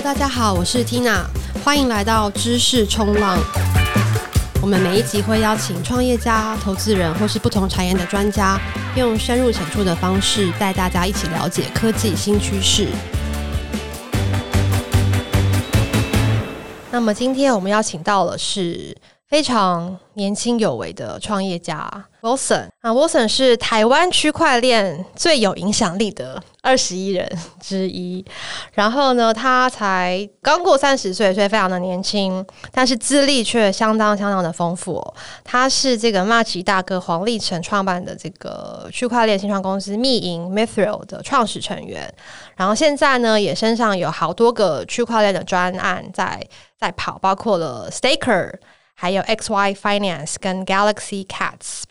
大家好，我是 Tina，欢迎来到知识冲浪。我们每一集会邀请创业家、投资人或是不同产业的专家，用深入浅出的方式带大家一起了解科技新趋势。那么今天我们邀请到的是非常年轻有为的创业家 Wilson 啊，Wilson 是台湾区块链最有影响力的二十一人之一。然后呢，他才刚过三十岁，所以非常的年轻，但是资历却相当相当的丰富。他是这个马奇大哥黄立成创办的这个区块链新创公司密银 Mithril 的创始成员。然后现在呢，也身上有好多个区块链的专案在在跑，包括了 Staker。还有 XY Finance 跟 Galaxy Cats，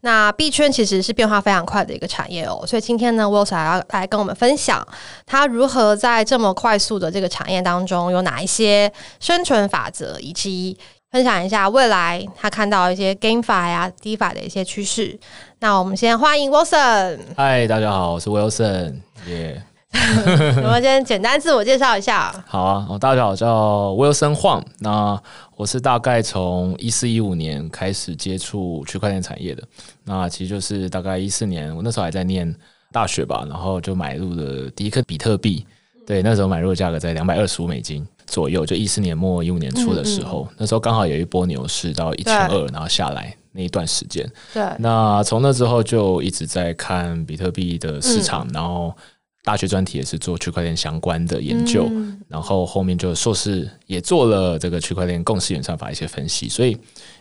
那币圈其实是变化非常快的一个产业哦，所以今天呢，Wilson 要来跟我们分享他如何在这么快速的这个产业当中有哪一些生存法则，以及分享一下未来他看到一些 GameFi 呀、DeFi 的一些趋势。那我们先欢迎 Wilson。嗨，大家好，我是 Wilson，耶、yeah。我们先简单自我介绍一下。好啊，大家好，叫 Wilson Huang。那我是大概从一四一五年开始接触区块链产业的。那其实就是大概一四年，我那时候还在念大学吧，然后就买入了第一颗比特币。对，那时候买入的价格在两百二十五美金左右，就一四年末一五年初的时候，嗯嗯，那时候刚好有一波牛市到一千二，然后下来那一段时间。对，那从那之后就一直在看比特币的市场，嗯、然后。大学专题也是做区块链相关的研究，嗯，然后后面就硕士也做了这个区块链共识演算法一些分析，所以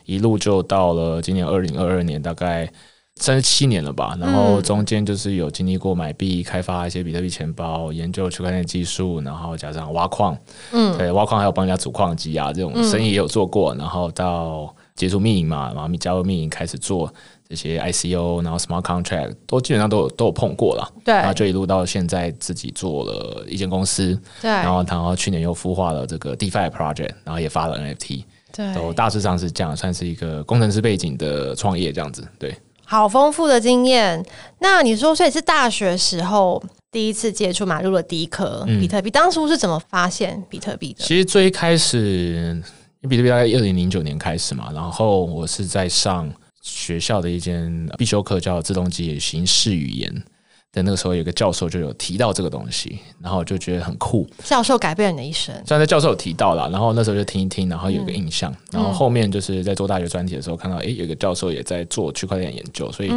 一路就到了今年二零二二年，大概三十七年了吧。然后中间就是有经历过买币、开发一些比特币钱包、研究区块链技术，然后加上挖矿，嗯，对，挖矿还有帮人家组矿机啊，这种生意也有做过。然后到接触密营嘛，然后加入密营开始做。这些 ICO，然后 Smart Contract 都基本上都有都有碰过了，对，然后就一路到现在自己做了一间公司，对，然后然后去年又孵化了这个 DeFi Project，然后也发了 NFT，对，都大致上是这样，算是一个工程师背景的创业这样子，对，好丰富的经验。那你说，所以是大学时候第一次接触买入了第一颗比特币，嗯，当初是怎么发现比特币的？其实最开始，比特币大概二零零九年开始嘛，然后我是在上。学校的一间必修课叫自动机形式语言在那个时候，有个教授就有提到这个东西，然后我就觉得很酷。教授改变了你的一生。虽然在教授有提到了，然后那时候就听一听，然后有个印象，嗯、然后后面就是在做大学专题的时候看到，诶，有个教授也在做区块链研究，所以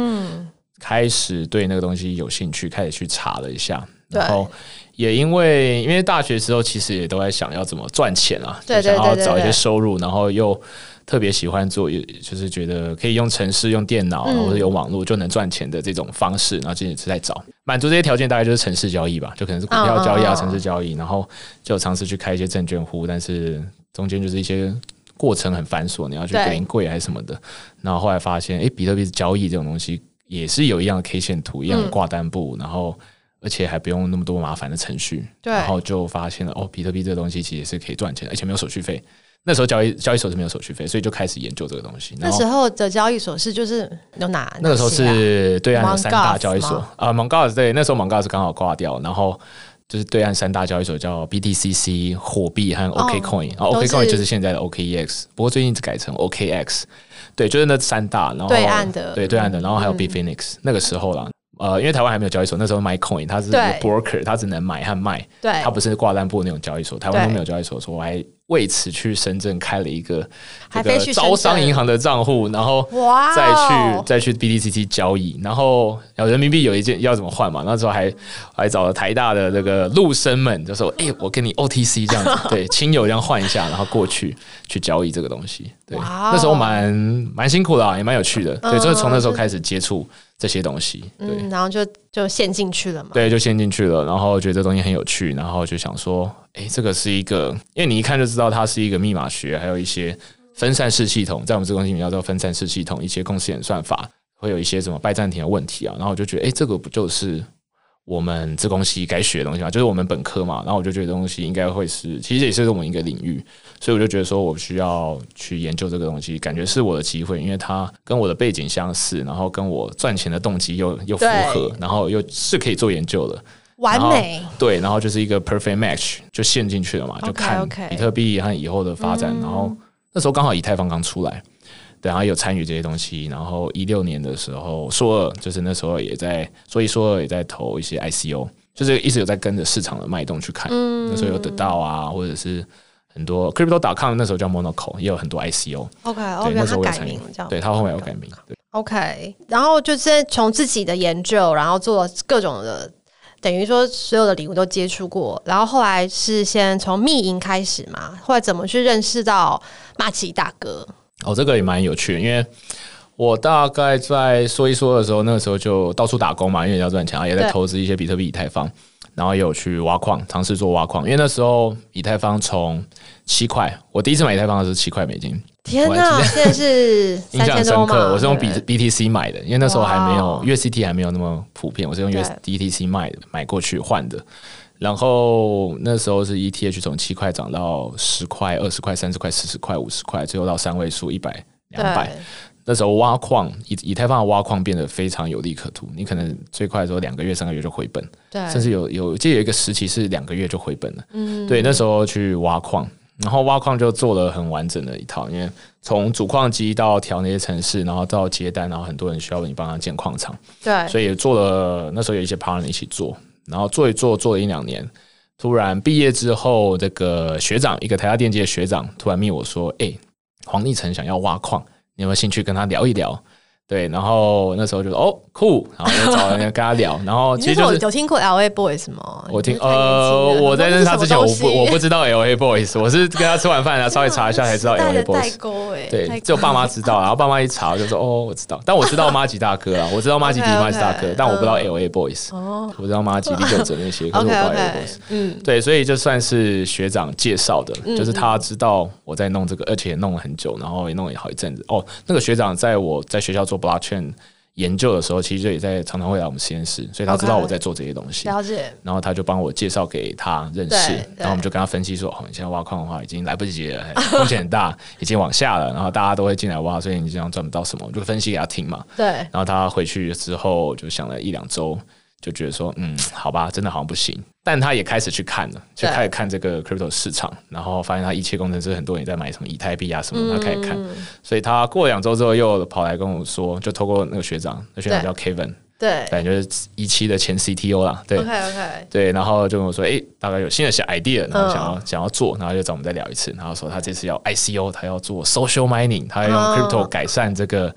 开始对那个东西有兴趣，开始去查了一下，然后也因为因为大学时候其实也都在想要怎么赚钱啊，就想要找一些收入，然后又。特别喜欢做，就是觉得可以用城市、用电脑或者有网络就能赚钱的这种方式，然后这也是在找。满足这些条件，大概就是城市交易吧，就可能是股票交易啊、城市交易，然后就尝试去开一些证券户，但是中间就是一些过程很繁琐，你要去临柜还是什么的，然后后来发现，哎，比特币交易这种东西也是有一样的 K 线图，一样的挂单簿，然后而且还不用那么多麻烦的程序，然后就发现了哦，比特币这个东西其实是可以赚钱的，而且没有手续费。那时候交易交易所是没有手续费，所以就开始研究这个东西。那时候的交易所是就是有哪？那个时候是对岸的三大交易所啊 m o n g a s 对，那时候 m o n g a s 刚好挂掉，然后就是对岸三大交易所叫 BTCC 火币和 OKCoin，然后 OKCoin 就是现在的 OKEX，不过最近改成 OKX，对，就是那三大，然后对岸的对对岸的，然后还有 Bitfinex，那个时候啦。呃，因为台湾还没有交易所，那时候 MyCoin 它是 broker，它只能买和卖，对，它不是挂单部那种交易所，台湾都没有交易所，所以我还为此去深圳开了一个这个招商银行的账户，然后再去再去 BTCT 交易，然后人民币有一件要怎么换嘛？那时候还还找了台大的那个陆生们，就说：“哎、欸，我跟你 OTC 这样子，对，亲友这样换一下，然后过去去交易这个东西。”对，那时候蛮蛮辛苦的、啊，也蛮有趣的。对，就是从那时候开始接触。这些东西，对，嗯、然后就就陷进去了嘛。对，就陷进去了，然后觉得这东西很有趣，然后就想说，哎，这个是一个，因为你一看就知道它是一个密码学，还有一些分散式系统，在我们这个东西里面叫做分散式系统，一些共识演算法，会有一些什么拜占庭的问题啊，然后我就觉得，哎，这个不就是。我们这东西该学的东西嘛，就是我们本科嘛，然后我就觉得东西应该会是，其实也是我们一个领域，所以我就觉得说我需要去研究这个东西，感觉是我的机会，因为它跟我的背景相似，然后跟我赚钱的动机又又符合，然后又是可以做研究的，完美。对，然后就是一个 perfect match，就陷进去了嘛，就看比特币和以后的发展。然后那时候刚好以太坊刚出来，对，然后有参与这些东西。然后一六年的时候，硕二就是那时候也在，所以硕二也在投一些 ICO，就是一直有在跟着市场的脉动去看。嗯那时候有得到啊，或者是。很多 Crypto.com 那时候叫 Monaco，也有很多 ICO。OK，对，那时候改名这样。对，他后面有改名。对，OK。然后就是从自己的研究，然后做各种的，等于说所有的礼物都接触过。然后后来是先从密营开始嘛，后来怎么去认识到马奇大哥？哦，这个也蛮有趣的，因为我大概在说一说的时候，那个时候就到处打工嘛，因为要赚钱，也在投资一些比特币、以太坊。然后也有去挖矿，尝试做挖矿，因为那时候以太坊从七块，我第一次买以太坊的是七块美金。天哪，现在是 印象深刻。我是用 B BTC 买的，因为那时候还没有 USDT 还没有那么普遍，我是用 USDTC 买的，买过去换的。然后那时候是 ETH 从七块涨到十块、二十块、三十块、四十块、五十块，最后到三位数一百、两百。那时候挖矿以以太坊的挖矿变得非常有利可图，你可能最快的时候两个月、三个月就回本，对，甚至有有这有一个时期是两个月就回本了。嗯，对，那时候去挖矿，然后挖矿就做了很完整的一套，因为从主矿机到调那些城市，然后到接单，然后很多人需要你帮他建矿场，对，所以也做了。那时候有一些 partner 一起做，然后做一做做了一两年，突然毕业之后，这个学长一个台大电机的学长突然密我说：“哎、黄立成想要挖矿。”你有没有兴趣跟他聊一聊？对，然后那时候就说哦酷，然后就找人跟他聊，然后 其实就是有听过 LA Boys 吗？我听呃，我在认识他之前，我不我不知道 LA Boys，我是跟他吃完饭然后稍微查一下 才知道 LA Boys。对，只有爸妈知道，然后爸妈一查就说哦，我知道，但我知道马吉大哥啊，我知道马吉迪马吉大哥，但我不知道 LA Boys，我知道马吉李玖哲那些，可是我不知道 LA Boys。嗯，对，所以就算是学长介绍的，就是他知道我在弄这个，而且也弄了很久，然后也弄了好一阵子。哦，那个学长在我在学校做 Blockchain 研究的时候，其实就也在常常会来我们实验室，所以他知道我在做这些东西。了解。然后他就帮我介绍给他认识，然后我们就跟他分析说：“哦，你现在挖矿的话已经来不及了，风险很大，已经往下了。然后大家都会进来挖，所以你这样赚不到什么。”我就分析给他听嘛。对。然后他回去之后就想了一两周。就觉得说，嗯，好吧，真的好像不行。但他也开始去看了，就开始看这个 crypto 市场，然后发现他一切工程师很多人在买什么以太币啊什么，他开始看。所以他过两周之后又跑来跟我说，就透过那个学长，那学长叫 Kevin，对，反正就是一期的前 CTO 啦，对，OK OK，对，然后就跟我说，哎，大概有新的小 idea，然后想要想要做，然后就找我们再聊一次，然后说他这次要 ICO，他要做 social mining，他要用 crypto 改善这个。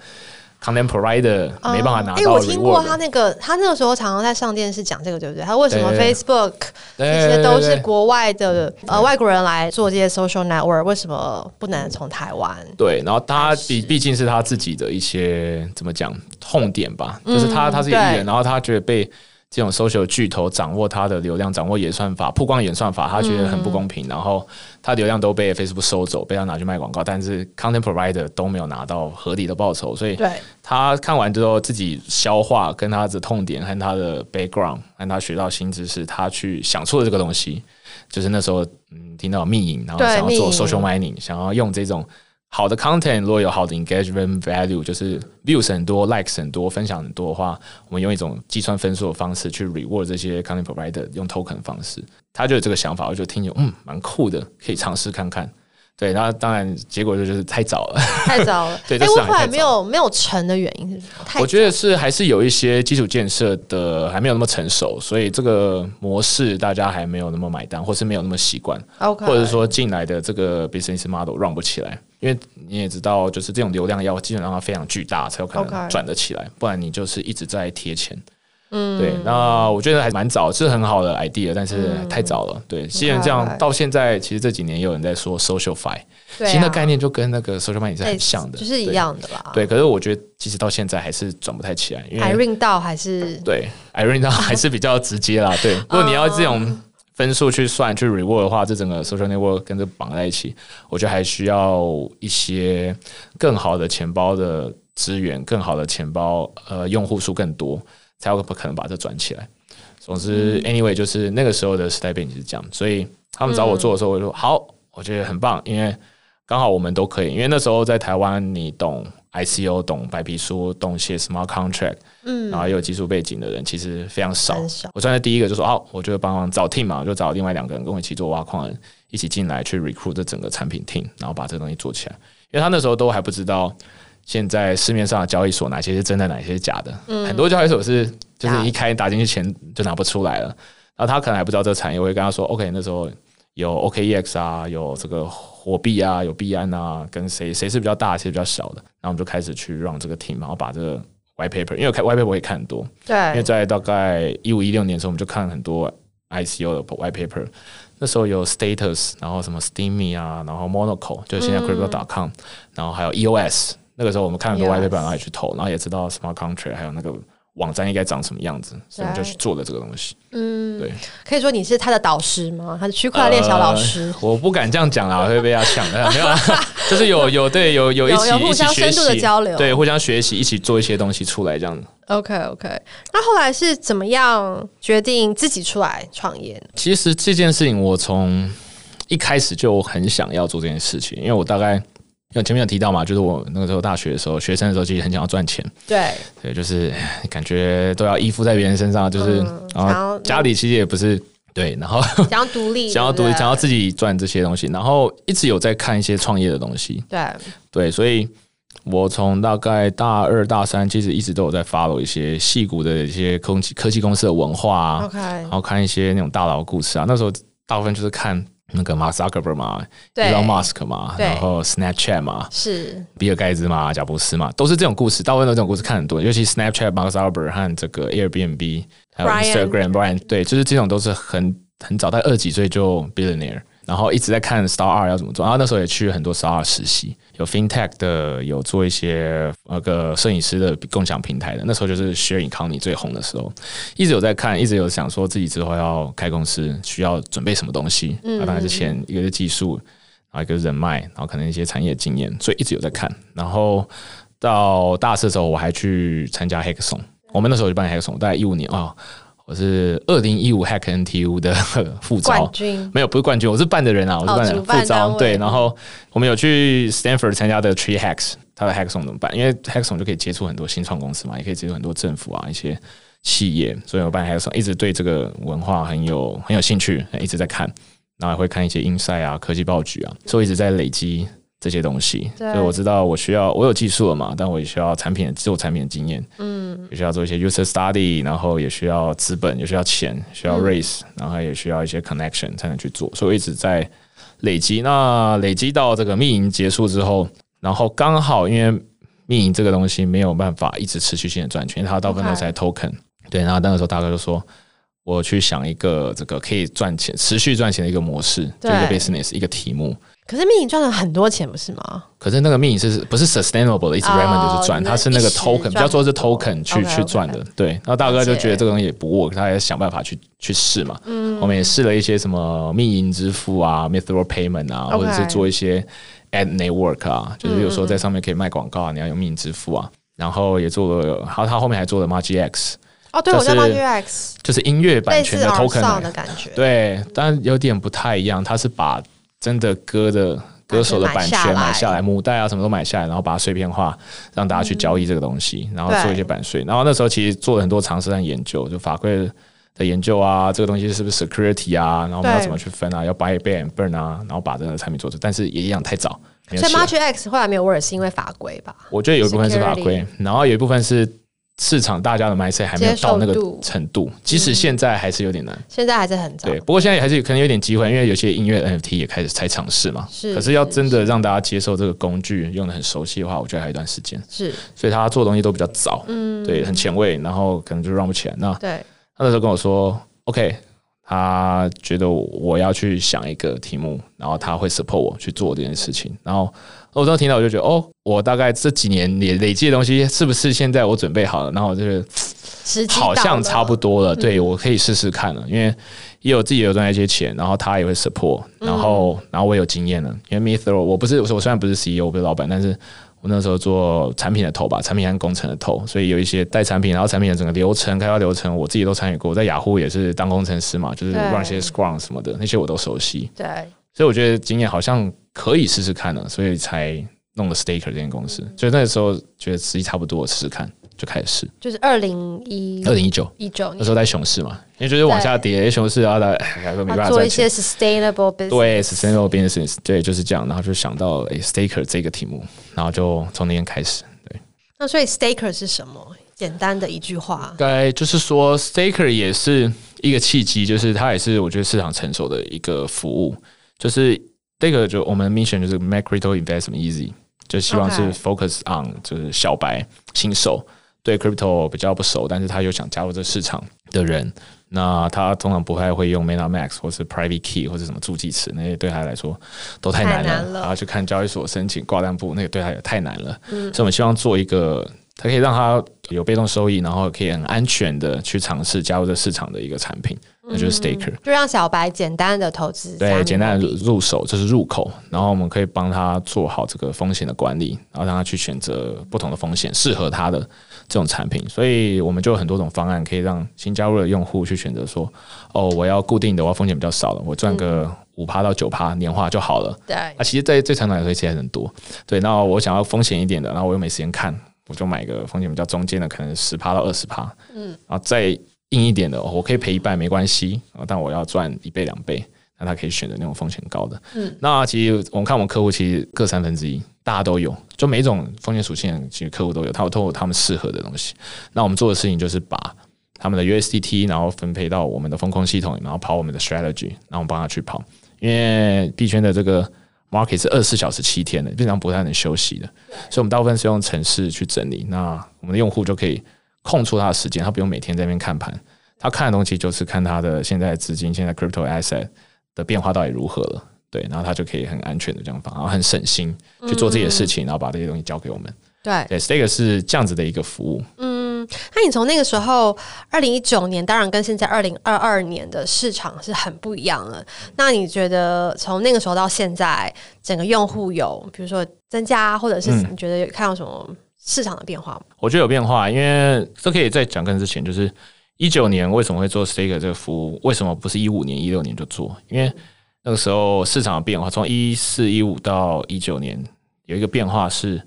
Content provider 没办法拿到。哎，我听过他那个，他那个时候常常在上电视讲这个，对不对？他为什么 Facebook 这些都是国外的呃外国人来做这些 social network，为什么不能从台湾？对，然后他毕毕竟是他自己的一些怎么讲痛点吧，就是他他是一个艺人，然后他觉得被。这种 social 巨头掌握他的流量，掌握演算法，曝光演算法，他觉得很不公平。嗯、然后他流量都被 Facebook 收走，被他拿去卖广告，但是 content provider 都没有拿到合理的报酬。所以，他看完之后自己消化，跟他的痛点和他的 background，和他学到新知识，他去想出了这个东西。就是那时候，嗯，听到密影，然后想要做 social mining，想要用这种。好的 content 如果有好的 engagement value，就是 views 很多，likes 很多，分享很多的话，我们用一种计算分数的方式去 reward 这些 content provider，用 token 的方式，他就有这个想法，我就听着，嗯，蛮酷的，可以尝试看看。对，然后当然结果就就是太早了，太早了。对，哎，为什么没有没有成的原因是什么？我觉得是还是有一些基础建设的还没有那么成熟，所以这个模式大家还没有那么买单，或是没有那么习惯.或者说进来的这个 business model run 不起来。因为你也知道，就是这种流量要基本上它非常巨大才有可能转得起来，不然你就是一直在贴钱。嗯，对。那我觉得还蛮早，是很好的 idea，但是太早了。对，既然这样，到现在其实这几年也有人在说 SocialFi，新的概念就跟那个 Social Money 是很像的，就是一样的啦。对，可是我觉得其实到现在还是转不太起来，因为 iRing 到还是对 iRing 到还是比较直接啦。对，如果你要这种。分数去算去 reward 的话，这整个 social network 跟这绑在一起，我觉得还需要一些更好的钱包的资源，更好的钱包呃用户数更多，才有可能把这转起来。总之，anyway，就是那个时候的时代背景是这样，所以他们找我做的时候，我就说好，我觉得很棒，因为刚好我们都可以，因为那时候在台湾，你懂 ICO，懂白皮书，懂写 smart contract，嗯，然后也有技术背景的人其实非常少。少我算是第一个就说哦，我就帮忙找 team 嘛，我就找另外两个人跟我一起做挖矿人，一起进来去 recruit 这整个产品 team，然后把这个东西做起来。因为他那时候都还不知道现在市面上的交易所哪些是真的，哪些是假的，嗯，很多交易所是就是一开打进去钱就拿不出来了，然后他可能还不知道这个产业，我会跟他说 OK，那时候。有 OKEX 啊，有这个火币啊，有币安啊，跟谁谁是比较大，谁比较小的，然后我们就开始去 run 这个 team，然后把这个 white paper，因为看 white paper 我也看很多，对，因为在大概一五一六年的时候，我们就看了很多 ICO 的 white paper，那时候有 Status，然后什么 steamy 啊，然后 Monaco，就是现在 Crypto.com，、嗯、然后还有 EOS，那个时候我们看很多 white paper，然后也去投，然后也知道 Smart Contract，还有那个。网站应该长什么样子，所以我们就去做了这个东西。嗯，对，可以说你是他的导师吗？他是区块链小老师？呃、我不敢这样讲啊，会被他抢的。没有，就是有有对有有一起互相深度的交流，对，互相学习，一起做一些东西出来这样子。OK OK，那后来是怎么样决定自己出来创业？其实这件事情我从一开始就很想要做这件事情，因为我大概。因为前面有提到嘛，就是我那个时候大学的时候，学生的时候其实很想要赚钱。对对，就是 感觉都要依附在别人身上，就是、嗯、然后家里其实也不是对，然后想要独立，想要独立，想要自己赚这些东西，然后一直有在看一些创业的东西。对对，所以我从大概大二大三，其实一直都有在 follow 一些矽谷的一些科技科技公司的文化啊然后看一些那种大佬故事啊。那时候大部分就是看。那个马斯克伯嘛，Elon Musk 嘛，然后 Snapchat 嘛，是比尔盖茨嘛，贾伯斯嘛，都是这种故事。大部分都这种故事看很多，尤其 Snapchat、马斯克伯和这个 Airbnb 还有 Instagram、Brian，对，就是这种都是很很早，在二十几岁就 billionaire。然后一直在看 Star 二要怎么做，然后那时候也去很多 Star 二实习，有 FinTech 的，有做一些那个摄影师的共享平台的。那时候就是 Share Economy 最红的时候，一直有在看，一直有想说自己之后要开公司，需要准备什么东西。嗯，当然是钱，一个是技术，然后一个是人脉，然后可能一些产业经验，所以一直有在看。然后到大四的时候，我还去参加 Hackathon，我们那时候就办 Hackathon，大概一五年啊。哦我是二零一五 Hack NTU 的 副招，冠军没有，不是冠军，我是办的人啊，我是办的副招。对，然后我们有去 Stanford 参加的 Tree Hacks，他的 Hackathon 怎么办？因为 Hackathon 就可以接触很多新创公司嘛，也可以接触很多政府啊一些企业，所以我办 Hackathon 一直对这个文化很有很有兴趣，一直在看，然后也会看一些 Insight 啊、科技报局啊，所以一直在累积。这些东西，所以我知道我需要，我有技术了嘛，但我也需要产品做产品的经验，嗯，也需要做一些 user study，然后也需要资本，也需要钱，需要 raise，然后也需要一些 connection 才能去做，所以我一直在累积。那累积到这个密营结束之后，然后刚好因为密营这个东西没有办法一直持续性的赚钱，因为它大部分都是在 token，对，然后那个时候大哥就说，我去想一个这个可以赚钱、持续赚钱的一个模式，就一个 business，一个题目。可是密营赚了很多钱，不是吗？可是那个密营是不是 sustainable 的？一直 remain 就是赚，它是那个 token，比较说是 token 去去赚的。对，然后大哥就觉得这个东西也不 work，他也想办法去去试嘛。嗯，我们也试了一些什么密营支付啊，Mithra payment 啊，或者是做一些 ad network 啊，就是有时候在上面可以卖广告啊，你要用密营支付啊。然后也做了，然后他后面还做了 MagicX。哦，对，我叫 MagicX，就是音乐版权的 token 的感觉。对，但有点不太一样，他是把真的歌的歌手的版权买下来，母带啊什么都买下来，然后把它碎片化，让大家去交易这个东西，然后做一些版税。然后那时候其实做了很多尝试和研究，就法规的研究啊，这个东西是不是 security 啊，然后我们要怎么去分啊，要 buy and burn 啊，然后把这个产品做出。但是也一样太早。所以 MagicX 后来没有 work 是因为法规吧？我觉得有一部分是法规，然后有一部分是。市场大家的 mindset 还没有到那个程度，即使现在还是有点难。现在还是很早。对，不过现在还是可能有点机会，因为有些音乐 NFT 也开始才尝试嘛。是。可是要真的让大家接受这个工具，用的很熟悉的话，我觉得还有一段时间。是。所以他做东西都比较早，嗯，对，很前卫，然后可能就 run 不起来。那对，他那时候跟我说，OK，他觉得我要去想一个题目，然后他会 support 我去做这件事情，然后。我当时听到我就觉得，哦，我大概这几年累累积的东西，是不是现在我准备好了？然后我就是好像差不多了，对，我可以试试看了，因为也有自己有赚一些钱，然后他也会 support，然后然后我有经验了，因为 Mithra 我不是我我虽然不是 CEO，我不是老板，但是我那时候做产品的头吧，产品和工程的头，所以有一些带产品，然后产品的整个流程、开发流程，我自己都参与过。我在雅虎也是当工程师嘛，就是 run 一些 Scrum 什么的，那些我都熟悉。对，所以我觉得经验好像。可以试试看了，所以才弄了 Staker 这间公司。所以那个时候觉得时机差不多，试试看。就开始试，就是二零一二零一九一九那时候在熊市嘛，因为就是往下跌，熊市啊，大没办法做一些 sustainable business，对 sustainable business，对，就是这样，然后就想到诶 staker 这个题目，然后就从那天开始，对。那所以 staker 是什么？简单的一句话，该就是说 staker 也是一个契机，就是它也是我觉得市场成熟的一个服务，就是这个就我们 mission 就是 make crypto investment easy，就希望是 focus on 就是小白新手。对 crypto 比较不熟，但是他又想加入这市场的人，那他通常不太会用 MetaMask 或是 Private Key 或者什么助记词，那些对他来说都太难了。然后去看交易所申请挂单簿，那个对他也太难了。嗯，所以我们希望做一个，他可以让他有被动收益，然后可以很安全的去尝试加入这市场的一个产品。那就是 staker，就让小白简单的投资，对，简单的入手，这、就是入口。然后我们可以帮他做好这个风险的管理，然后让他去选择不同的风险适合他的这种产品。所以我们就有很多种方案，可以让新加入的用户去选择说：哦，我要固定的，我要风险比较少的，我赚个五趴到九趴年化就好了。对，啊，其实，在最长短来说，其实很多。对，那我想要风险一点的，然后我又没时间看，我就买个风险比较中间的，可能十趴到二十趴。嗯，然后再。硬一点的，我可以赔一半没关系啊，但我要赚一倍两倍，那他可以选择那种风险高的。嗯，那其实我们看我们客户其实各三分之一，大家都有，就每一种风险属性，其实客户都有，他都有他们适合的东西。那我们做的事情就是把他们的 USDT 然后分配到我们的风控系统，然后跑我们的 strategy，然后我们帮他去跑。因为币圈的这个 market 是二十四小时七天的，基本上不太能休息的，所以我们大部分是用程式去整理。那我们的用户就可以。空出他的时间，他不用每天在那边看盘，他看的东西就是看他的现在资金、现在 crypto asset 的变化到底如何了，对，然后他就可以很安全的这样放，然后很省心去做这些事情，然后把这些东西交给我们。对，对，这个是这样子的一个服务。嗯，那你从那个时候，二零一九年，当然跟现在二零二二年的市场是很不一样了。那你觉得从那个时候到现在，整个用户有比如说增加，或者是你觉得有看到什么？市场的变化，我觉得有变化，因为这可以在讲更之前，就是一九年为什么会做 Staker 这个服务？为什么不是一五年、一六年就做？因为那个时候市场的变化，从一四一五到一九年有一个变化是，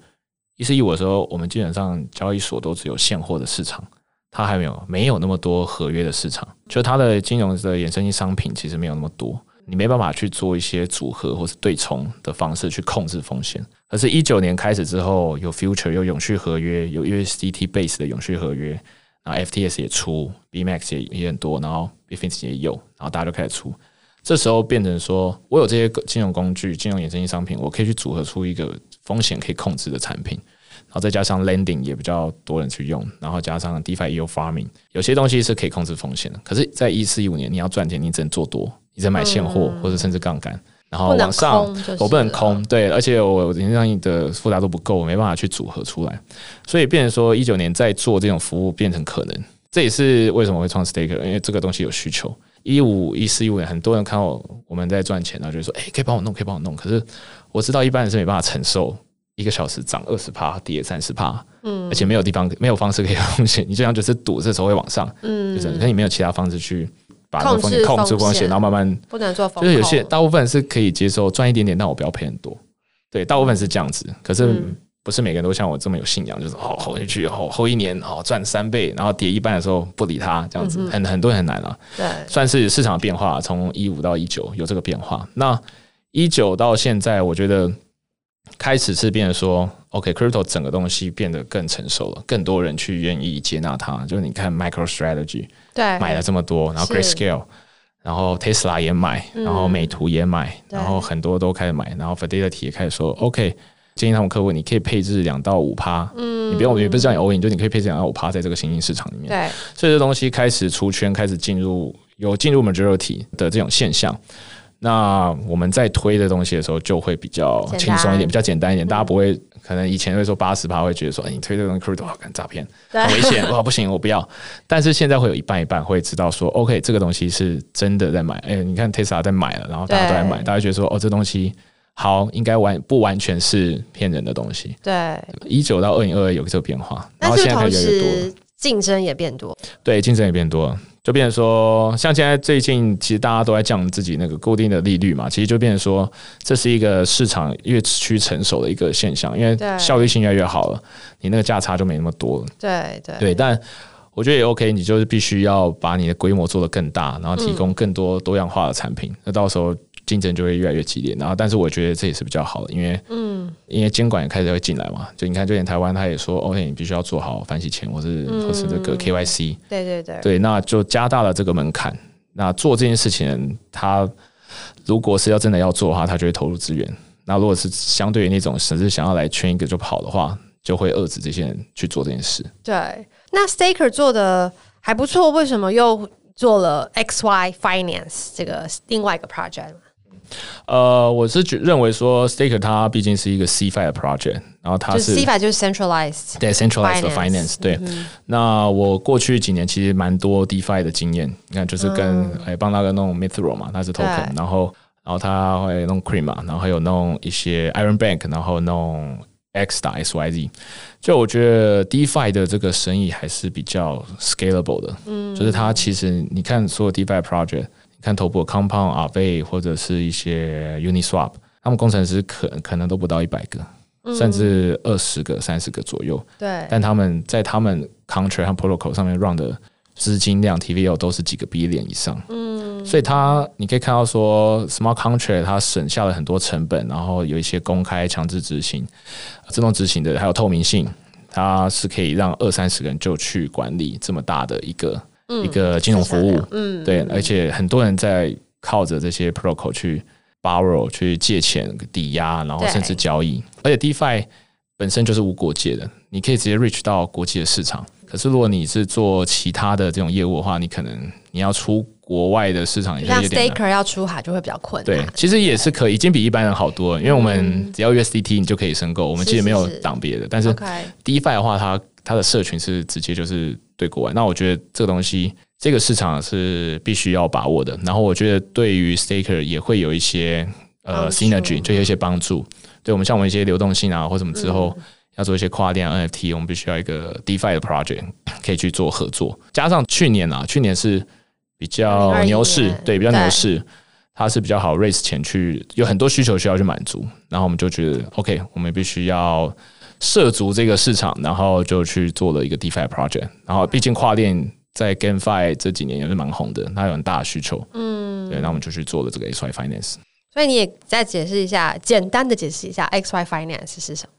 一四一五的时候，我们基本上交易所都只有现货的市场，它还没有没有那么多合约的市场，就它的金融的衍生性商品其实没有那么多。你没办法去做一些组合或是对冲的方式去控制风险。可是，一九年开始之后，有 future 有永续合约，有 USDT base 的永续合约，然后 FTS 也出，BMax 也也很多，然后 Bfinex 也有，然后大家就开始出。这时候变成说，我有这些金融工具、金融衍生性商品，我可以去组合出一个风险可以控制的产品。然后再加上 lending 也比较多人去用，然后加上 DeFi 也有 farming，有些东西是可以控制风险的。可是，在一四一五年，你要赚钱，你只能做多。你只能买现货，或者甚至杠杆，然后往上，我不能空，对，而且我营运的复杂度不够，我没办法去组合出来，所以变成说一九年在做这种服务变成可能，这也是为什么会创 Staker，因为这个东西有需求。一五一四一五年，很多人看到我们在赚钱，然后就说，哎，可以帮我弄，可以帮我弄。可是我知道一般人是没办法承受一个小时涨二十趴，跌三十趴，嗯，而且没有地方，没有方式可以 风险，你就像就是赌这时候会往上，嗯，就是可你没有其他方式去。把这个风险控制风险，然后慢慢不能做，就是有些大部分是可以接受赚一点点，但我不要赔很多。对，大部分是这样子。可是不是每个人都像我这么有信仰，就是哦，hold 进去，哦，hold 一年，哦，赚三倍，然后跌一半的时候不理他，这样子很很多人很难啊。对，算是市场的变化，从一五到一九有这个变化。那一九到现在，我觉得开始是变得说，OK，crypto 整个东西变得更成熟了，更多人去愿意接纳它。就是你看 MicroStrategy。对，买了这么多，然后 Grayscale，然后 Tesla 也买，然后美图也买，然后很多都开始买，然后 Fidelity 也开始说，OK，建议他们客户你可以配置两到五趴，嗯，你不用，也不是叫你 all in，就你可以配置两到五趴在这个新兴市场里面。对，所以这东西开始出圈，开始进入有进入 majority 的这种现象。那我们在推的东西的时候，就会比较轻松一点，比较简单一点，大家不会。可能以前会说八十趴会觉得说，哎，你推这个东西 crypto 好干诈骗，很危险，哇，不行，我不要。但是现在会有一半一半会知道说，OK，这个东西是真的在买。哎，你看 Tesla 在买了，然后大家都在买，大家觉得说，哦，这东西好，应该完不完全是骗人的东西。对，一九到二零二二有这个变化，然后现在越来越多，竞争也变多。对，竞争也变多。就变成说，像现在最近其实大家都在降自己那个固定的利率嘛，其实就变成说，这是一个市场越趋成熟的一个现象，因为效率性越来越好了，你那个价差就没那么多了。对对对，但我觉得也 OK，你就是必须要把你的规模做得更大，然后提供更多多样化的产品，那到时候。竞争就会越来越激烈，然后，但是我觉得这也是比较好的，因为，嗯，因为监管也开始会进来嘛，就你看，就连台湾他也说，OK，你必须要做好反洗钱，或是、嗯、或是这个 KYC，对对对，对，那就加大了这个门槛。那做这件事情，他如果是要真的要做的话，他就会投入资源。那如果是相对于那种只是想要来圈一个就跑的话，就会遏制这些人去做这件事。对，那 Staker 做的还不错，为什么又做了 XY Finance 这个另外一个 project？呃，我是觉认为说，Staker 它毕竟是一个 CeFi 的 project，然后它是 CeFi 就是 centralized，对 centralized 的 finance，对。嗯、那我过去几年其实蛮多 DeFi 的经验，你看就是跟哎帮那个弄 Mythrol 嘛，它是 token，然后然后他会弄 Cream 嘛，然后还有弄一些 Iron Bank，然后弄 X 打 SYZ 就我觉得 DeFi 的这个生意还是比较 scalable 的，嗯，就是它其实你看所有 DeFi project。看头部 Compound、Aave 或者是一些 Uniswap，他们工程师可可能都不到一百个，嗯、甚至二十个、三十个左右。对，但他们在他们 Contract 和 Protocol 上面 run 的资金量 TVL 都是几个 billion 以上。嗯，所以它你可以看到说，small Contract 它省下了很多成本，然后有一些公开、强制执行、自动执行的，还有透明性，它是可以让二三十个人就去管理这么大的一个。一个金融服务，嗯，对，而且很多人在靠着这些 protocol 去 borrow 去借钱抵押，然后甚至交易。而且 DeFi 本身就是无国界的，你可以直接 reach 到国际的市场。可是如果你是做其他的这种业务的话，你可能你要出国外的市场，像 Staker 要出海就会比较困难。对，其实也是可以，已经比一般人好多了。因为我们只要 USDT 你就可以申购，我们其实没有挡别的。但是 DeFi 的话，它它的社群是直接就是。对国外，那我觉得这个东西，这个市场是必须要把握的。然后我觉得对于 Staker 也会有一些呃 synergy，就有一些帮助。对我们像我们一些流动性啊，或什么之后要做一些跨链 NFT，我们必须要一个 DeFi 的 project 可以去做合作。加上去年啊，去年是比较牛市，对，比较牛市，它是比较好 raise 钱去，有很多需求需要去满足。然后我们就觉得 OK，我们必须要。涉足这个市场，然后就去做了一个 DeFi project。然后，毕竟跨链在 GameFi 这几年也是蛮红的，它有很大的需求。嗯，对，那我们就去做了这个 XY Finance。所以你也再解释一下，简单的解释一下 XY Finance 是什么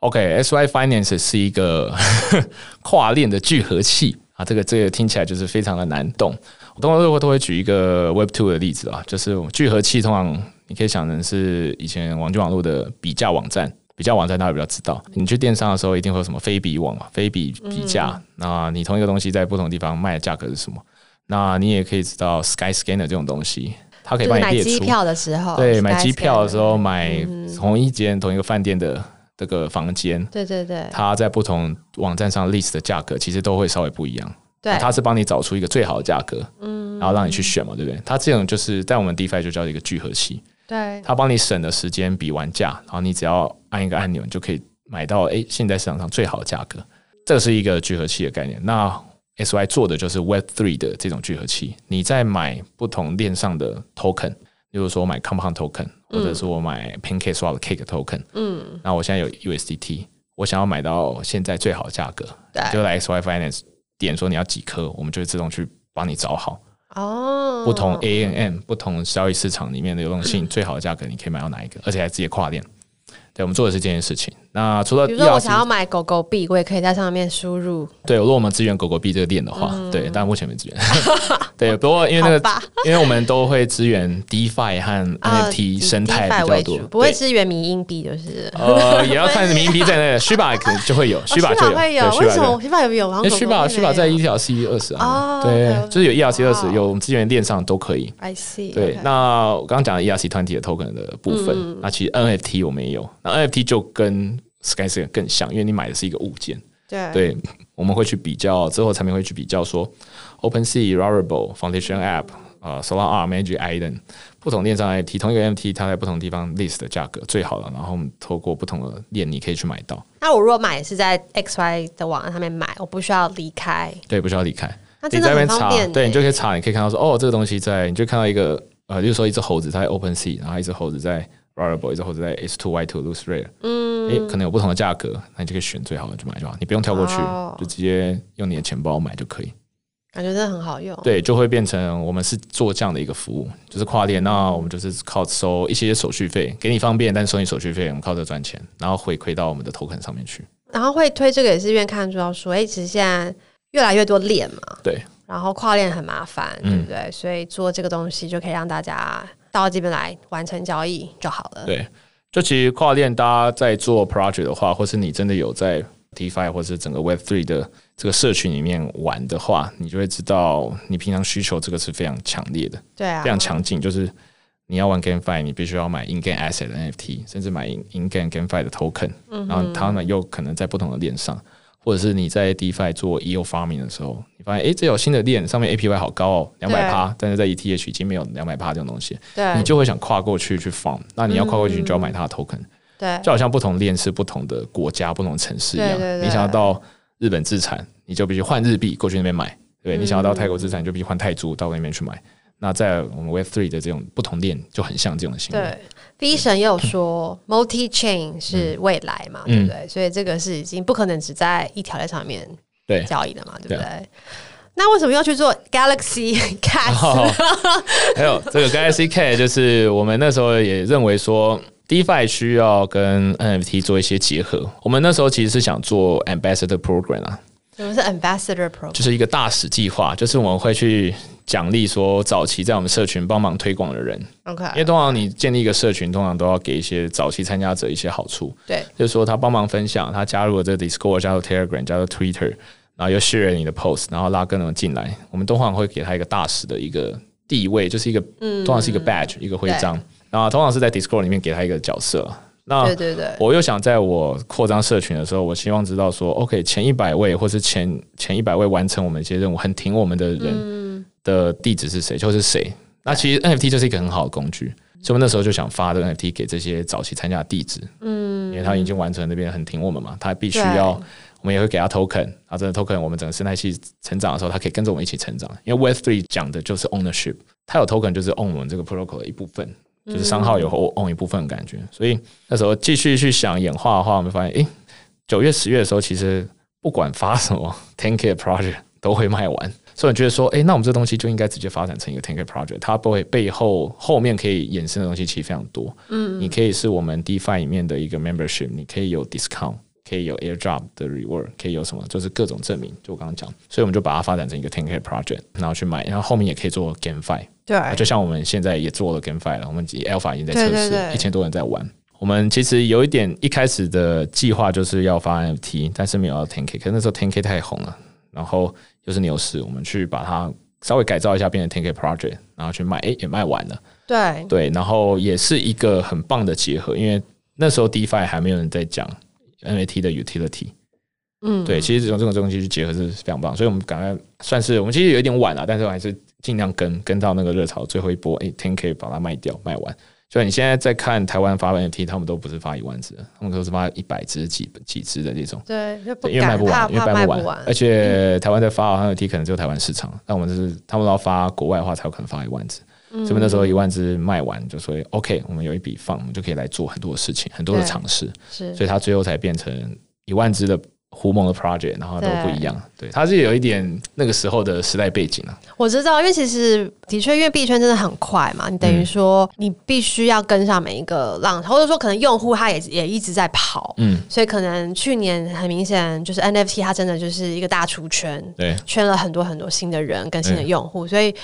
？OK，XY Finance 是一个 跨链的聚合器啊。这个这个听起来就是非常的难懂。我通常都会都会举一个 Web Two 的例子啊，就是聚合器通常你可以想成是以前网际网络的比价网站。比较网站大家比较知道，你去电商的时候一定会有什么非比网嘛，非比比价。嗯、那你同一个东西在不同地方卖的价格是什么？那你也可以知道 Sky Scanner 这种东西，它可以帮你列出。买机票的时候，对，买机票的时候买同一间同一个饭店的这个房间，对对对，它在不同网站上 list 的价格其实都会稍微不一样。对，它是帮你找出一个最好的价格，嗯，然后让你去选嘛，对不对？它这种就是在我们 DeFi 就叫一个聚合器。对，他帮你省的时间比完价，然后你只要按一个按钮，你就可以买到哎，现在市场上最好的价格。这是一个聚合器的概念。那 S Y 做的就是 Web Three 的这种聚合器。你在买不同链上的 token，比如说我买 Compound Token，或者是我买 PancakeSwap 的 Cake Token，嗯，那我现在有 USDT，我想要买到现在最好的价格，对，就来 S Y Finance 点说你要几颗，我们就会自动去帮你找好。哦，不同 A N M 不同交易市场里面的流动性最好的价格，你可以买到哪一个？而且还直接跨链。对，我们做的是这件事情。那除了比如说我想要买狗狗币，我也可以在上面输入。对，如果我们支援狗狗币这个链的话，嗯、对，但目前没支援。对，不过因为那个，因为我们都会支援 DeFi 和 NFT 生态比较多，不会支援迷因币，就是呃，也要看迷因币在那个虚吧可能就会有虚吧就有，会有为什么虚吧有没有？因为虚吧虚吧在 ERC 二十啊，对，就是有 ERC 二十，有资源链上都可以。I see。对，那我刚刚讲的 ERC 团体的 token 的部分，那其实 NFT 我们也有，那 NFT 就跟 SkyScanner 更像，因为你买的是一个物件。对，对，我们会去比较之后产品会去比较说，OpenSea、Rarible、Foundation App、呃、Solana、Magic Eden 不同链上 NFT 同一个 NFT 它在不同地方 list 的价格最好了，然后我们透过不同的链你可以去买到。那我如果买是在 XY 的网站上面买，我不需要离开？对，不需要离开。那真的很方便。对，你就可以查，你可以看到说，哦，这个东西在，你就看到一个呃，例如说一只猴子在 OpenSea，然后一只猴子在 Rarible，一只猴子在 H2Y2 Loose Rate，嗯，诶，可能有不同的价格，那你就可以选最好的就买就好，你不用跳过去，哦、就直接用你的钱包买就可以。感觉真的很好用，对，就会变成我们是做这样的一个服务，就是跨链，那我们就是靠收一些手续费，给你方便，但是收你手续费，我们靠这赚钱，然后回馈到我们的 token 上面去。然后会推这个也是因为看出到说，哎，其实现在越来越多链嘛，对，然后跨链很麻烦，对不对？嗯、所以做这个东西就可以让大家到这边来完成交易就好了。对，就其实跨链大家在做 project 的话，或是你真的有在 DeFi 或是整个 Web Three 的。这个社群里面玩的话，你就会知道你平常需求这个是非常强烈的，对啊，非常强劲。就是你要玩 GameFi，你必须要买 In-game Asset 的 NFT，甚至买 In-game GameFi 的 Token，嗯，然后他们又可能在不同的链上，或者是你在 DeFi 做 EO Farming 的时候，你发现哎，这有新的链上面 APY 好高哦，两百趴，但是在 ETH 已经没有两百趴这种东西，对，你就会想跨过去去 Farm。那你要跨过去，你就要买它的 Token，对，就好像不同链是不同的国家、不同的城市一样。你想要到日本资产。你就必须换日币过去那边买，对，你想要到泰国资产，就必须换泰铢到那边去买。那在我们 Web Three 的这种不同链，就很像这种行为。对，V 神也有说 Multi Chain 是未来嘛，对不对？所以这个是已经不可能只在一条链上面对交易的嘛，对不对？那为什么要去做 Galaxy Cat？还有这个 Galaxy Cat，就是我们那时候也认为说 DeFi 需要跟 NFT 做一些结合。我们那时候其实是想做 Ambassador Program 啊。什么是 Ambassador Program？就是一个大使计划，就是我们会去奖励说早期在我们社群帮忙推广的人。OK，因为通常你建立一个社群，通常都要给一些早期参加者一些好处。对，就是说他帮忙分享，他加入了这个 Discord，加入 Telegram，加入 Twitter，然后又 share 你的 post，然后拉更多人进来。我们通常会给他一个大使的一个地位，就是一个，嗯通常是一个 badge，一个徽章。然后通常是在 Discord 里面给他一个角色。那对对对，我又想在我扩张社群的时候，我希望知道说，OK，前一百位或是前前一百位完成我们一些任务很挺我们的人的地址是谁，就是谁。那其实 NFT 就是一个很好的工具，所以我们那时候就想发这个 NFT 给这些早期参加的地址，嗯，因为他已经完成那边很挺我们嘛，他必须要，我们也会给他 token，然后这个 token 我们整个生态系成长的时候，他可以跟着我们一起成长，因为 Web3 讲的就是 ownership，他有 token 就是 own 我们这个 protocol 的一部分。就是商号有 own 一部分的感觉，所以那时候继续去想演化的话，我们发现，诶，九月、十月的时候，其实不管发什么 10K project 都会卖完，所以我觉得说，诶，那我们这东西就应该直接发展成一个 Tenk project，它不会背后后面可以衍生的东西其实非常多。嗯，你可以是我们 DeFi 里面的一个 membership，你可以有 discount，可以有 airdrop 的 reward，可以有什么，就是各种证明。就我刚刚讲，所以我们就把它发展成一个 Tenk project，然后去买，然后后面也可以做 GameFi。对，就像我们现在也做了 GameFi 了，我们 Alpha 已经在测试，一千多人在玩。我们其实有一点一开始的计划就是要发 NFT，但是没有要 10K，可是那时候 10K 太红了，然后又是牛市，我们去把它稍微改造一下，变成 10K Project，然后去卖，哎，也卖完了。对对，然后也是一个很棒的结合，因为那时候 DeFi 还没有人在讲 NFT 的 Utility。嗯，对，其实这种这种东西去结合是非常棒，所以我们赶快算是我们其实有一点晚了，但是我还是。尽量跟跟到那个热潮最后一波，哎，10K 把它卖掉卖完。所以你现在在看台湾发 NFT，他们都不是发一万只，他们都是发一百只、几几只的这种。对，因为卖不完，因为卖不完。而且台湾在发 NFT 可能只有台湾市场，但我们是他们要发国外的话，才有可能发一万只。所以那时候一万只卖完，就说 OK，我们有一笔放，我们就可以来做很多的事情，很多的尝试。是，所以它最后才变成一万只的。胡蒙的 project，然后都不一样，对，它是有一点那个时候的时代背景啊。我知道，因为其实的确，因为币圈真的很快嘛，你等于说你必须要跟上每一个浪潮，或者说可能用户他也也一直在跑，嗯，所以可能去年很明显就是 NFT 它真的就是一个大出圈，对，圈了很多很多新的人跟新的用户，所以。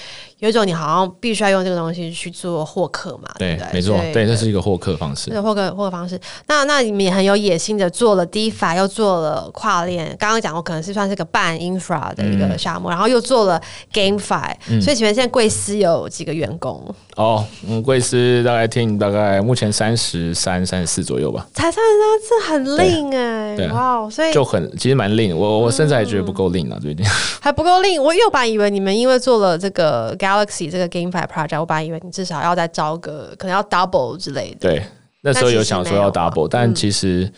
有一种你好像必须要用这个东西去做获客嘛，对，对，没错，对，这是一个获客方式，是获客获客方式。那那你们也很有野心的做了 DeFi，又做了跨链，刚刚讲过可能是算是个半 Infra 的一个项目，嗯、然后又做了 GameFi，、嗯、所以请问现在贵司有几个员工？哦，嗯，贵司大概听大概目前三十三、三十四左右吧，才三十三，这很令哎，哇，wow, 所以就很其实蛮令，我我甚至还觉得不够令啊，最近、嗯、还不够令，我又把以为你们因为做了这个 Galaxy 这个 GameFi project，我本来以为你至少要再招个，可能要 double 之类的。对，那时候有想说要 double，但其实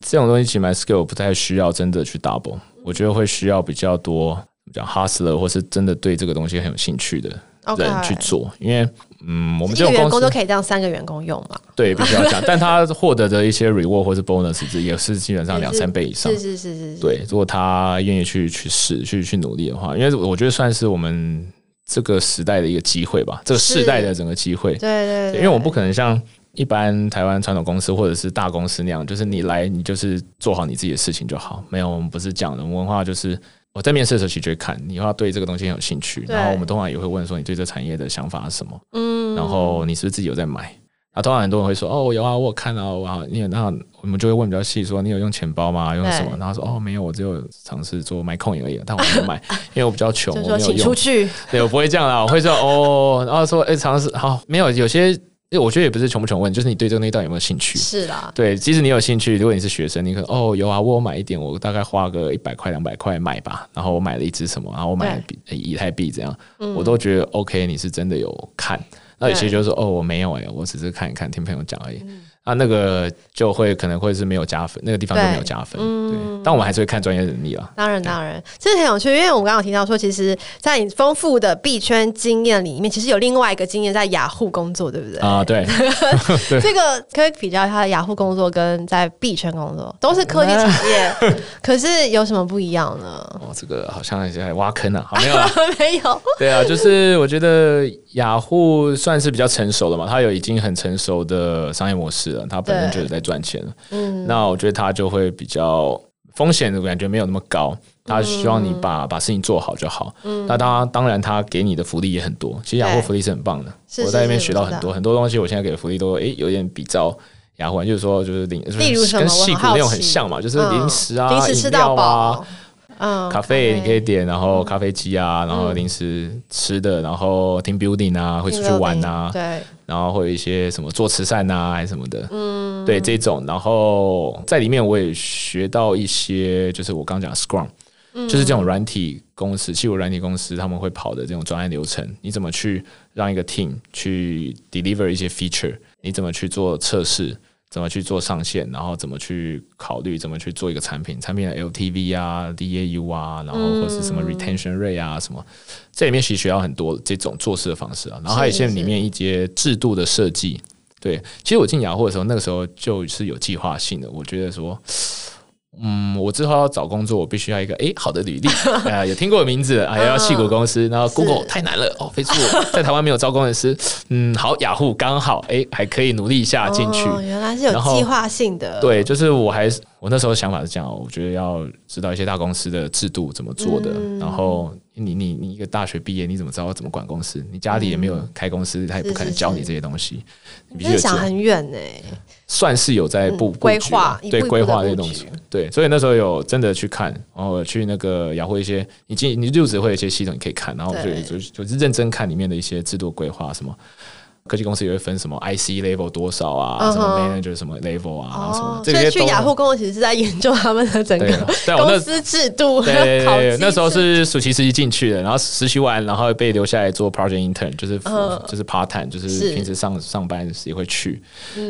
这种东西其实蛮 skill 不太需要真的去 double，我觉得会需要比较多比较 hustler 或是真的对这个东西很有兴趣的人去做，因为嗯，我们这种员工都可以让三个员工用嘛？对，必须要讲，但他获得的一些 reward 或是 bonus 也是基本上两三倍以上。是是是是，是。对，如果他愿意去去试、去去努力的话，因为我觉得算是我们这个时代的一个机会吧，这个世代的整个机会。对对，对，对。因为我不可能像一般台湾传统公司或者是大公司那样，就是你来你就是做好你自己的事情就好。没有，我们不是这样的，文化就是。我在面试的时候，其实就会看你要对这个东西很有兴趣，然后我们通常也会问说你对这产业的想法是什么，嗯，然后你是不是自己有在买？啊，通常很多人会说哦，有啊，我有看啊，哇，你有，那我们就会问比较细，说你有用钱包吗？用什么？然后说哦，没有，我只有尝试做买 coin 而已，但我没有买，因为我比较穷，我没有用。请出去。对，我不会这样啦，我会说哦，然后说哎，尝试好，没有，有些。因为我觉得也不是穷不穷问，就是你对这个那一段有没有兴趣？是啦，对，即使你有兴趣，如果你是学生，你可能哦有啊，我有买一点，我大概花个一百块两百块买吧，然后我买了一支什么，然后我买了以太币这样，我都觉得 OK，你是真的有看。那有些就是说哦我没有哎、欸，我只是看一看，听朋友讲而已。啊，那个就会可能会是没有加分，那个地方就没有加分。对，嗯、但我们还是会看专业能力啊。当然，当然，这是很有趣，因为我们刚刚有提到说，其实，在你丰富的币圈经验里面，其实有另外一个经验在雅虎工作，对不对？啊，对。对这个可以比较一下雅虎工作跟在币圈工作，都是科技产业，可是有什么不一样呢？哦，这个好像在挖坑啊，好没有啊？没有。对啊，就是我觉得雅虎算是比较成熟的嘛，它有已经很成熟的商业模式。他本身就是在赚钱了，嗯，那我觉得他就会比较风险的感觉没有那么高，他希望你把把事情做好就好，嗯，那他当然他给你的福利也很多，其实雅虎福利是很棒的，我在那边学到很多很多东西，我现在给的福利都诶有点比较雅虎，就是说就是零，例如跟戏骨那种很像嘛，就是零食啊、饮料啊。嗯，咖啡你可以点，然后咖啡。机啊，然后零食吃的，然后 team building 啊，会出去玩啊，对，然后会有一些什么做慈善啊，还是什么的，嗯，对这种，然后在里面我也学到一些，就是我刚讲的 Scrum，就是这种软体公司，技术软体公司他们会跑的这种专案流程，你怎么去让一个 team 去 deliver 一些 feature，你怎么去做测试。怎么去做上线，然后怎么去考虑怎么去做一个产品，产品的 LTV 啊、DAU 啊，然后或是什么 retention rate 啊什么，这里面其实学到很多这种做事的方式啊。然后还有一些里面一些制度的设计。对，其实我进雅虎的时候，那个时候就是有计划性的，我觉得说。嗯，我之后要找工作，我必须要一个诶好的履历。啊，有听过的名字，还要矽谷公司，然后 Google 太难了哦，Facebook 在台湾没有招工程师，嗯，好，雅虎刚好诶还可以努力一下进去，哦，原来是有计划性的，对，就是我还是我那时候想法是这样，我觉得要知道一些大公司的制度怎么做的，嗯、然后你你你一个大学毕业，你怎么知道怎么管公司？你家里也没有开公司，他也不可能教你这些东西，你必须想很远呢。算是有在布规划，对规划这些东西，对，所以那时候有真的去看，然后去那个雅虎一些，你进你入职会有一些系统你可以看，然后就就就是认真看里面的一些制度规划什么。科技公司也会分什么 IC level 多少啊，什么 manager 什么 level 啊，什么这些。所以去雅虎工作其实是在研究他们的整个公司制度。对对对，那时候是暑期实习进去的，然后实习完，然后被留下来做 project intern，就是就是 part time，就是平时上上班也会去，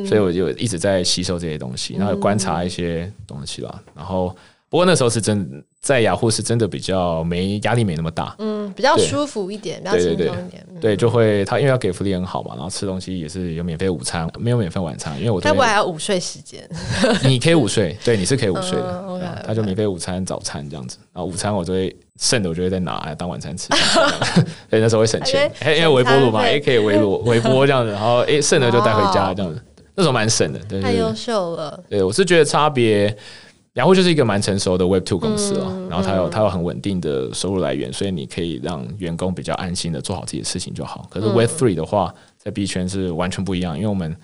所以我就一直在吸收这些东西，然后观察一些东西啦，然后。不过那时候是真在雅虎是真的比较没压力没那么大，嗯，比较舒服一点，比较轻松一点，对。就会他因为要给福利很好嘛，然后吃东西也是有免费午餐，没有免费晚餐，因为我他不还要午睡时间，你可以午睡，对，你是可以午睡的.他就免费午餐、早餐这样子，然后午餐我就会剩的，我就会再拿来当晚餐吃，所以，那时候会省钱，因为微波炉嘛，也可以微波微波这样子，然后诶剩的就带回家这样子，那时候蛮省的，对，太优秀了，对我是觉得差别。雅虎就是一个蛮成熟的 Web Two 公司了，嗯、然后它有它有很稳定的收入来源，所以你可以让员工比较安心的做好自己的事情就好。可是 Web Three 的话，在币圈是完全不一样，因为我们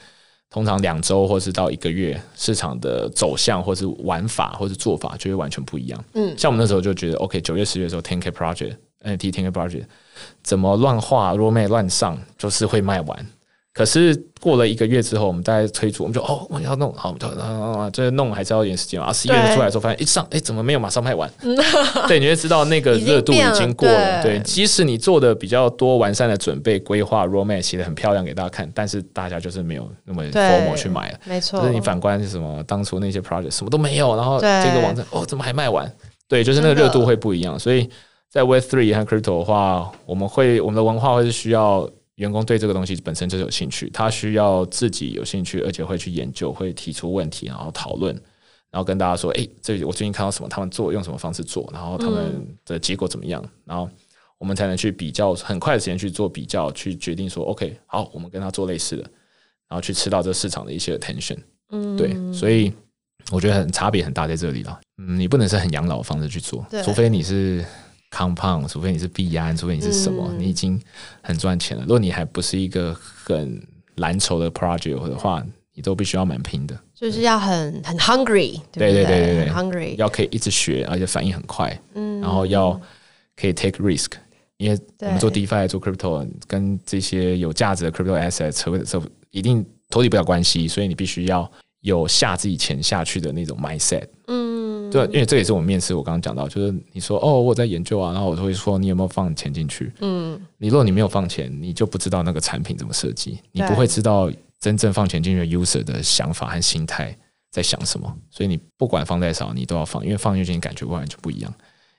通常两周或是到一个月，市场的走向或是玩法或是做法就会完全不一样。嗯，像我们那时候就觉得，OK，九月十月的时候，10K Project NFT 10K Project 怎么乱画 roadmap 乱上，就是会卖完。可是过了一个月之后，我们大概推出，我们就哦，我要弄好，啊啊，这弄还是要一点时间啊。十一月出来的时候，发现一上，哎，怎么没有马上卖完？对，你就知道那个热度已经过了。对，即使你做的比较多完善的准备规划，roadmap 写的很漂亮给大家看，但是大家就是没有那么 FOMO 去买了。没错，就是你反观是什么，当初那些 project 什么都没有，然后这个网站哦，怎么还卖完？对，就是那个热度会不一样，所以。在 Web Three 和 Crypto 的话，我们会我们的文化会是需要员工对这个东西本身就是有兴趣，他需要自己有兴趣，而且会去研究，会提出问题，然后讨论，然后跟大家说：“哎，这我最近看到什么，他们做用什么方式做，然后他们的结果怎么样？”然后我们才能去比较，很快的时间去做比较，去决定说：“OK，好，我们跟他做类似的，然后去吃到这市场的一些 attention。”嗯，对，所以我觉得很差别很大在这里了。嗯，你不能是很养老的方式去做，除非你是。Compound，除非你是币安，除非你是什么，嗯、你已经很赚钱了。如果你还不是一个很蓝筹的 project 的话，你都必须要蛮拼的，就是要很很 hungry，对对？对对对，hungry，要可以一直学，而且反应很快，嗯，然后要可以 take risk，因为我们做 DeFi 做 crypto 跟这些有价值的 crypto assets 或者说一定脱离不了关系，所以你必须要有下自己钱下去的那种 mindset，嗯。对，因为这也是我们面试，我刚刚讲到，就是你说哦，我在研究啊，然后我就会说你有没有放钱进去？嗯，你如果你没有放钱，你就不知道那个产品怎么设计，你不会知道真正放钱进去的 user 的想法和心态在想什么。所以你不管放再少，你都要放，因为放进去你感觉完全不一样。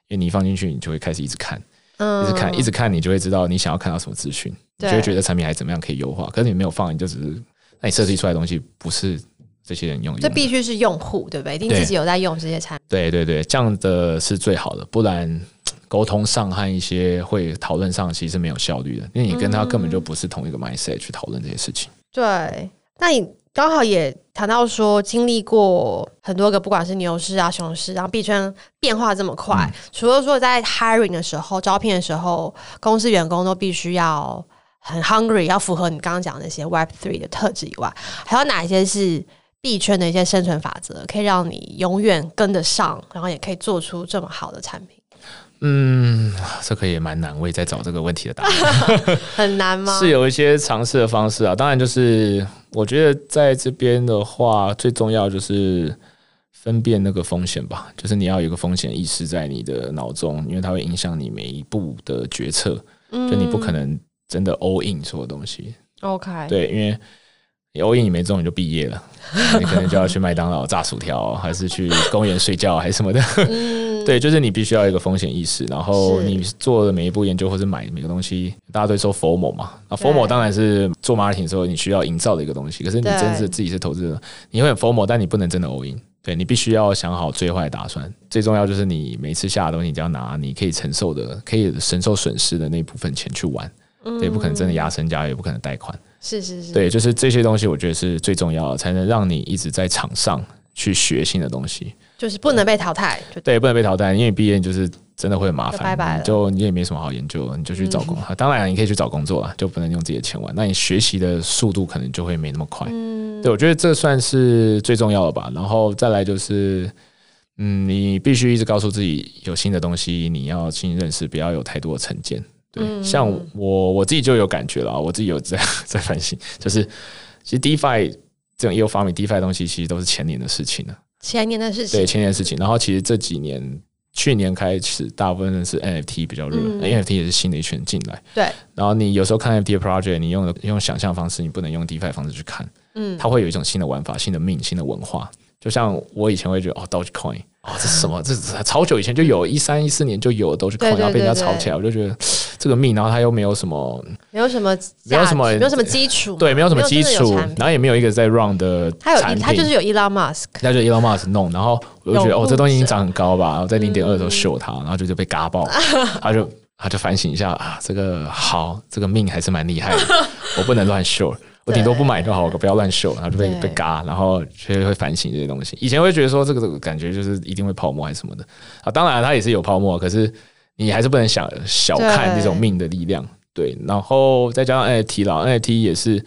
因为你放进去，你就会开始一直看，一直看，一直看，你就会知道你想要看到什么资讯，你就会觉得产品还怎么样可以优化。可是你没有放，你就只是那你设计出来的东西不是。这些人用，这必须是用户，对不对？一定自己有在用这些产品。对对对，这样的是最好的，不然 沟通上和一些会讨论上其实是没有效率的，因为你跟他根本就不是同一个 mindset 去讨论这些事情。对，那你刚好也谈到说，经历过很多个，不管是牛市啊、熊市，然后币圈变化这么快，嗯、除了说在 hiring 的时候、招聘的时候，公司员工都必须要很 hungry，要符合你刚刚讲的那些 Web Three 的特质以外，还有哪一些是？币圈的一些生存法则，可以让你永远跟得上，然后也可以做出这么好的产品。嗯，这个也蛮难，我也在找这个问题的答案。很难吗？是有一些尝试的方式啊。当然，就是我觉得在这边的话，最重要就是分辨那个风险吧。就是你要有一个风险意识在你的脑中，因为它会影响你每一步的决策。嗯，就你不可能真的 all in 所有东西。OK，对，因为。你 all in 你没中你就毕业了，你可能就要去麦当劳炸薯条，还是去公园睡觉，还是什么的。嗯、对，就是你必须要有一个风险意识，然后你做的每一步研究或者买每个东西，大家都说 FOMO 嘛。那 FOMO 当然是做 marketing 的时候你需要营造的一个东西，可是你真是自己是投资者，你会很 FOMO，但你不能真的 all in。对，你必须要想好最坏的打算，最重要就是你每次下的东西，你只要拿你可以承受的、可以承受损失的那部分钱去玩。嗯、对，不可能真的压身家，也不可能贷款。是是是，对，就是这些东西，我觉得是最重要的，才能让你一直在场上去学新的东西，就是不能被淘汰。对，对，不能被淘汰，因为毕业就是真的会很麻烦，拜拜了，就你也没什么好研究，你就去找工作。嗯、当然，你可以去找工作啊，就不能用自己的钱玩。那你学习的速度可能就会没那么快。嗯，对，我觉得这算是最重要的吧。然后再来就是，嗯，你必须一直告诉自己，有新的东西你要新认识，不要有太多的成见。对，像我我自己就有感觉了，我自己有在 在反省，就是其实 DeFi 这种业务发明 DeFi 的东西，其实都是前年的事情了。前年的事情，对，前年的事情。然后其实这几年，去年开始，大部分是 NFT 比较热，嗯，NFT 也是新的一群进来。对。然后你有时候看 NFT 的 project，你用用想象方式，你不能用 DeFi 方式去看。嗯。它会有一种新的玩法、新的命、新的文化。就像我以前会觉得哦，Dogecoin，哦，这是什么？这是超久以前就有，一三一四年就有 Dogecoin，然后被人家炒起来，我就觉得这个命，然后他又没有什么，没有什么，没有什么，没有什么基础，对，没有什么基础，然后也没有一个在 run 的，他有，他就是有 Elon Musk，那就 Elon Musk 弄，然后我就觉得哦，这东西已经涨很高吧，然后在零点二的时候秀它，然后就就被嘎爆，他就他就反省一下啊，这个好，这个命还是蛮厉害的，我不能乱秀。我顶多不买就好，我不要乱秀，然后就被被嘎，然后就会反省这些东西。以前会觉得说这个这个感觉就是一定会泡沫还是什么的。啊，当然它也是有泡沫，可是你还是不能小小看这种命的力量。对，然后再加上 NFT 啦，NFT 也是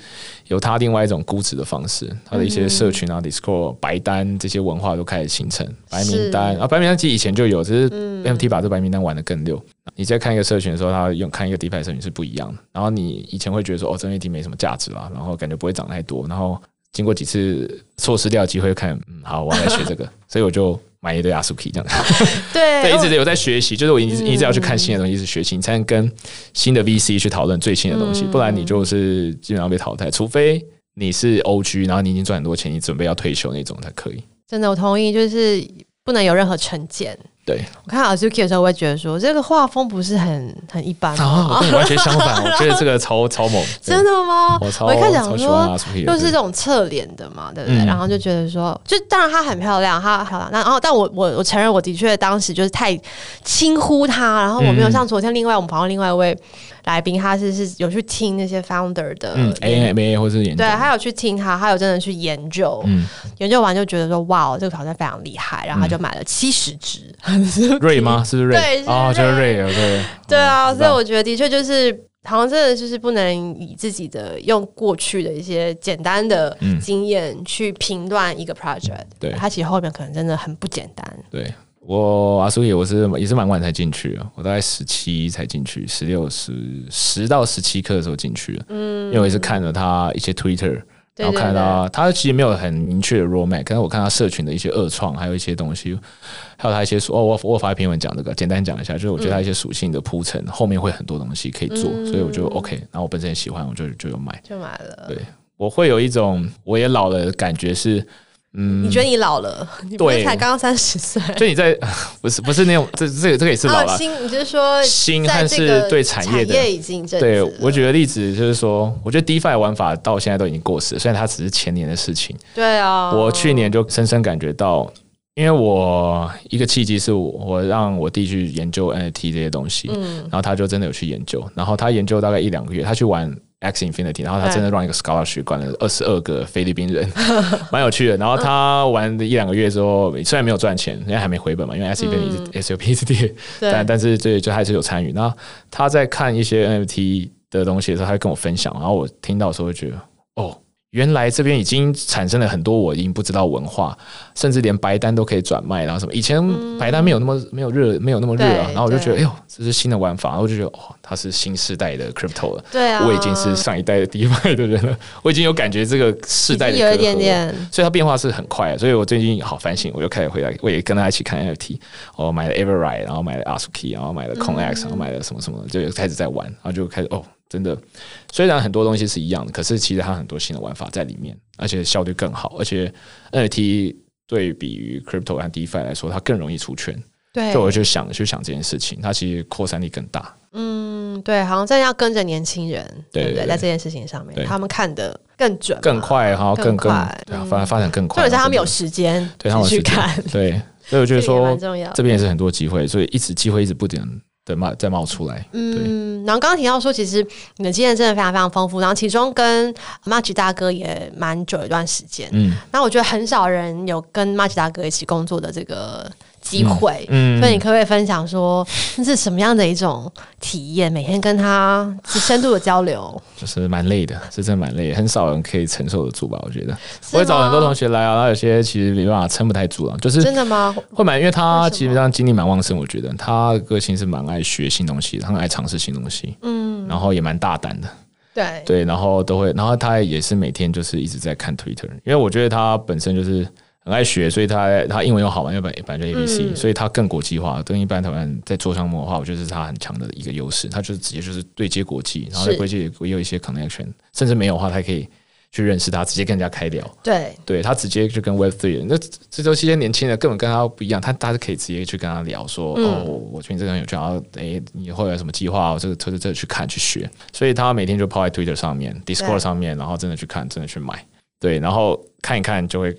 有它另外一种估值的方式，它的一些社群啊、Discord 白单这些文化都开始形成白名单啊，白名单其实以前就有，只是 NFT 把这白名单玩的更溜。你在看一个社群的时候，它用看一个 DeFi 社群是不一样的。然后你以前会觉得说哦，这 NFT 没什么价值啦，然后感觉不会涨太多，然后经过几次错失掉的机会，看嗯好，我要来学这个，所以我就。买一堆阿苏 k 这样子，对，对，一直有在学习，就是我一直一直要去看新的东西，一直学习，你才能跟新的 VC 去讨论最新的东西，不然你就是基本上被淘汰。除非你是 OG，然后你已经赚很多钱，你准备要退休那种才可以。真的，我同意，就是不能有任何成见。对，我看 Azuki 的时候，我也觉得说这个画风不是很很一般啊，我跟你完全相反，我觉得这个超 超猛，真的吗？我一开始想说，又是这种侧脸的嘛，对不对？嗯、然后就觉得说，就当然她很漂亮，她漂亮，然后但我我我承认，我的确当时就是太轻忽她，然后我没有像昨天另外我们朋友另外一位。来宾他是是有去听那些 founder 的 AMA 或是研究，对，他有去听他，他有真的去研究，嗯、研究完就觉得说哇，这个挑战非常厉害，然后他就买了七十支。瑞吗？是不是瑞？对，是哦，就是瑞，对，对啊，所以我觉得的确就是，好像真的就是不能以自己的用过去的一些简单的经验去评断一个 project，对，它其实后面可能真的很不简单，对。我阿苏也，我是也是蛮晚才进去啊，我大概十七才进去，十六十十到十七课的时候进去了。嗯，因为我也是看了他一些 Twitter，然后看到他其实没有很明确的 roadmap，可是我看他社群的一些恶创，还有一些东西，还有他一些说哦，我我发一篇文讲这个，简单讲一下，就是我觉得他一些属性的铺陈，后面会很多东西可以做，所以我就 OK。然后我本身也喜欢，我就就有买，就买了。对，我会有一种我也老了的感觉是。嗯，你觉得你老了？你不是才刚刚三十岁？就你在 不是不是那种这这个这个也是老了。啊、心，你就是说新还是对产业的？已经对，我举个例子就是说，我觉得 DeFi 玩法到现在都已经过时了，虽然它只是前年的事情。对啊，我去年就深深感觉到，因为我一个契机是我我让我弟去研究 NFT 这些东西，嗯，然后他就真的有去研究，然后他研究大概一两个月，他去玩。X Infinity，然后他真的让一个 scholarship 管了二十二个菲律宾人，蛮有趣的。然后他玩了一两个月之后，虽然没有赚钱，人家还没回本嘛，因为 X Infinity SLP 是跌，但但是这就还是有参与。然后他在看一些 NFT 的东西的时候，他会跟我分享，然后我听到的时候就觉得，哦。原来这边已经产生了很多我已经不知道文化，甚至连白单都可以转卖，然后什么以前白单没有那么没有热，没有那么热啊。然后我就觉得，哎呦，这是新的玩法，然后我就觉得，哦，它是新时代的 crypto 了。对啊，我已经是上一代的 DeFi 的人了，我已经有感觉这个世代的有一点点，所以它变化是很快。所以我最近好反省，我就开始回来，我也跟大家一起看 NFT，我买了 Everride，然后买了 Asuki，然后买了 CoinEx，然后买了什么什么，就开始在玩，然后就开始哦。真的，虽然很多东西是一样的，可是其实它很多新的玩法在里面，而且效率更好，而且 NFT 对比于 Crypto 和 DeFi 来说，它更容易出圈。对，所以我就想去想这件事情，它其实扩散力更大。嗯，对，好像真的要跟着年轻人，对对，对，对，在这件事情上面，他们看的更准、更快，然后更快，对啊，发发展更快，或者是他们有时间，对，他们去看，对，所以我觉得说这这边也是很多机会，所以一直机会一直不停。对，冒再冒出来。嗯，然后刚刚提到说，其实你的经验真的非常非常丰富，然后其中跟 Marky 大哥也蛮久一段时间。嗯，那我觉得很少人有跟 Marky 大哥一起工作的这个。机会，嗯，所以你可不可以分享说，那是什么样的一种体验？每天跟他是深度的交流，就是蛮累的，是真的蛮累的，很少人可以承受得住吧？我觉得，我会找很多同学来啊，然后有些其实没办法撑不太住啊，就是真的吗？会蛮，因为他基本上精力蛮旺盛，我觉得他的个性是蛮爱学新东西，他很爱尝试新东西，嗯，然后也蛮大胆的，对对，然后都会，然后他也是每天就是一直在看 Twitter，因为我觉得他本身就是。很爱学，所以他他英文又好嘛，又本本来就 A B C，所以他更国际化。跟一般台湾在做项目的话，我觉得是他很强的一个优势。他就是直接就是对接国际，然后在国际也有一些 connection，甚至没有的话，他可以去认识他，直接跟人家开聊。对，对他直接就跟 Web Three，那这都是些年轻人，根本跟他不一样。他他是可以直接去跟他聊说，嗯、哦，我觉得你这个很有趣，然后诶，你以后有什么计划？我这个特这这去看去学。所以他每天就泡在 Twitter 上面、Discord 上面，然后真的去看，真的去买。对，然后看一看就会。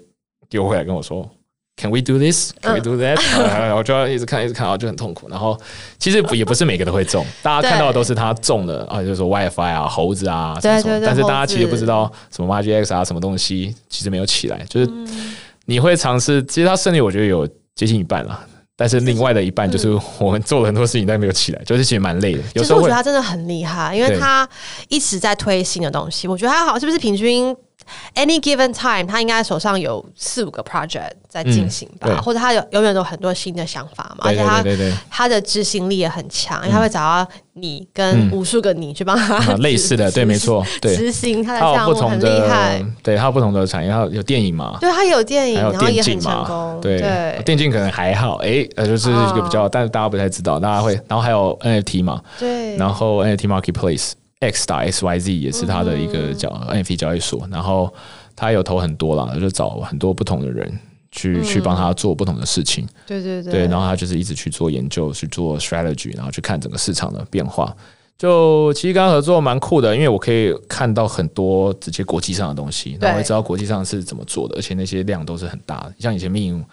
丢回来跟我说，Can we do this? Can we do that？、嗯、我就要一直看，一直看，然后就很痛苦。然后 其实也不是每个都会中，大家看到的都是他中的啊，就是说 WiFi 啊、猴子啊什么什么。但是大家其实不知道什么 MarketX 啊，什么东西其实没有起来。就是你会尝试，其实他胜率我觉得有接近一半了，但是另外的一半就是我们做了很多事情，但没有起来，就是其实蛮累的。有时候我觉得他真的很厉害，因为他一直在推新的东西。我觉得他好，是不是平均？Any given time，他应该手上有四五个 project 在进行吧，嗯、或者他有永远都有很多新的想法嘛，而且他他的执行力也很强，因为他会找到你跟无数个你去帮他、嗯、类似的，对，没错，对，执行他的项目很厉害，对，他有不同的产业，他有电影嘛，对，他有电影，然后也很成功，对，对。电竞可能还好，哎、欸，呃，就是一个比较，哦、但是大家不太知道，大家会，然后还有 NFT 嘛，对，然后 NFT Marketplace。X 打 X Y Z 也是他的一个叫 NFT 交易所，然后他有投很多啦，就找很多不同的人去、嗯、去帮他做不同的事情。对对对，对，然后他就是一直去做研究，去做 strategy，然后去看整个市场的变化。就其实刚刚合作蛮酷的，因为我可以看到很多直接国际上的东西，然后我也知道国际上是怎么做的，而且那些量都是很大的。像以前 Min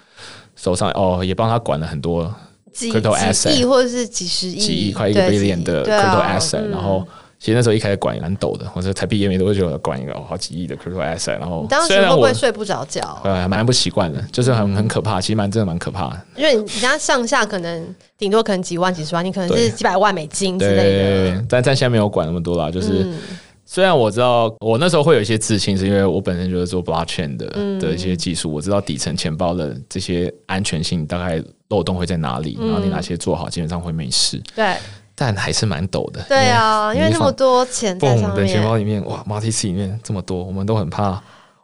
手上哦，也帮他管了很多 crypto asset，几亿或者是几十亿、几亿块一个 billion 的 crypto asset，、啊、然后。其实那时候一开始管也蛮抖的，我说才毕业没多久，管一个好几亿的 crypto asset，然后当时会不会睡不着觉？呃，蛮不习惯的，就是很很可怕，其实蛮真的蛮可怕的。因为你家上下可能顶多可能几万几十万，你可能是几百万美金之类的。对对对对，但但现在没有管那么多啦，就是、嗯、虽然我知道我那时候会有一些自信，是因为我本身就是做 blockchain 的、嗯、的一些技术，我知道底层钱包的这些安全性大概漏洞会在哪里，然后你哪些做好，基本上会没事。对。但还是蛮抖的。对啊，因为那么多钱在上面。的钱包里面，哇，multi sig 里面这么多，我们都很怕。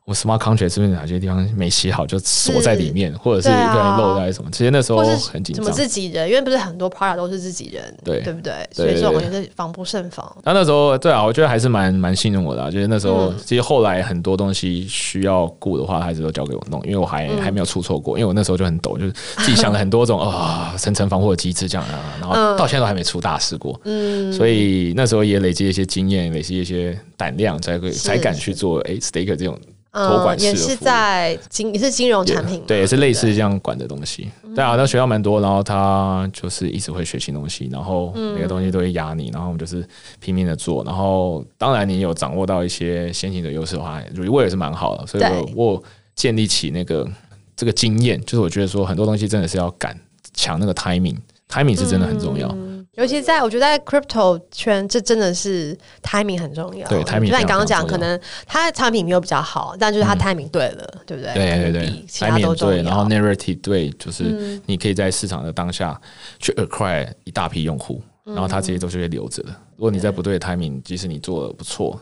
我 smart contract 是不是哪些地方没写好就锁在里面，或者是漏在什么？其实那时候很紧张。什么自己人？因为不是很多 product 都是自己人，对对不对？所以说我觉得防不胜防。那那时候对啊，我觉得还是蛮蛮信任我的、啊。就是那时候，其实后来很多东西需要顾的话，还是都交给我弄，因为我还还没有出错过。因为我那时候就很抖，就是自己想了很多种 啊层层防护的机制这样啊，然后到现在都还没出大事过。嗯，所以那时候也累积一些经验，累积一些胆量，才会才敢去做哎 staker 这种。托管、嗯、也是在金也是金融产品，对，也是类似这样管的东西。对啊，那学校蛮多，然后他就是一直会学新东西，然后每个东西都会压你，然后我们就是拼命的做。然后当然你有掌握到一些先行的优势的话，我也是蛮好的。所以我我建立起那个这个经验，就是我觉得说很多东西真的是要赶抢那个 timing，timing 是真的很重要。嗯尤其在我觉得在 crypto 圈，这真的是 timing 很重要。对，timing 就像你刚刚讲，可能它产品没有比较好，但就是它 timing 对了，嗯、对不对？对对对，timing 对，然后 narrative 对，就是你可以在市场的当下去 acquire 一大批用户，嗯、然后它这些都是会留着的。如果你在不对的 timing，即使你做的不错，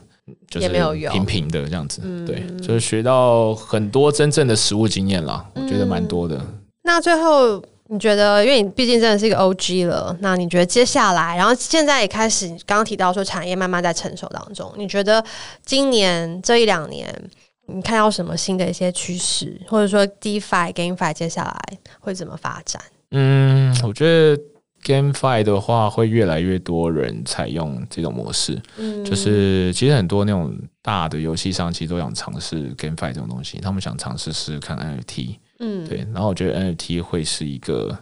就是平平的这样子。对，就是学到很多真正的实务经验啦，我觉得蛮多的。嗯、那最后。你觉得，因为你毕竟真的是一个 OG 了，那你觉得接下来，然后现在也开始，刚刚提到说产业慢慢在成熟当中，你觉得今年这一两年，你看到什么新的一些趋势，或者说 DeFi、GameFi 接下来会怎么发展？嗯，我觉得 GameFi 的话，会越来越多人采用这种模式。嗯，就是其实很多那种大的游戏商其实都想尝试 GameFi 这种东西，他们想尝试试看 NFT。嗯，对，然后我觉得 NFT 会是一个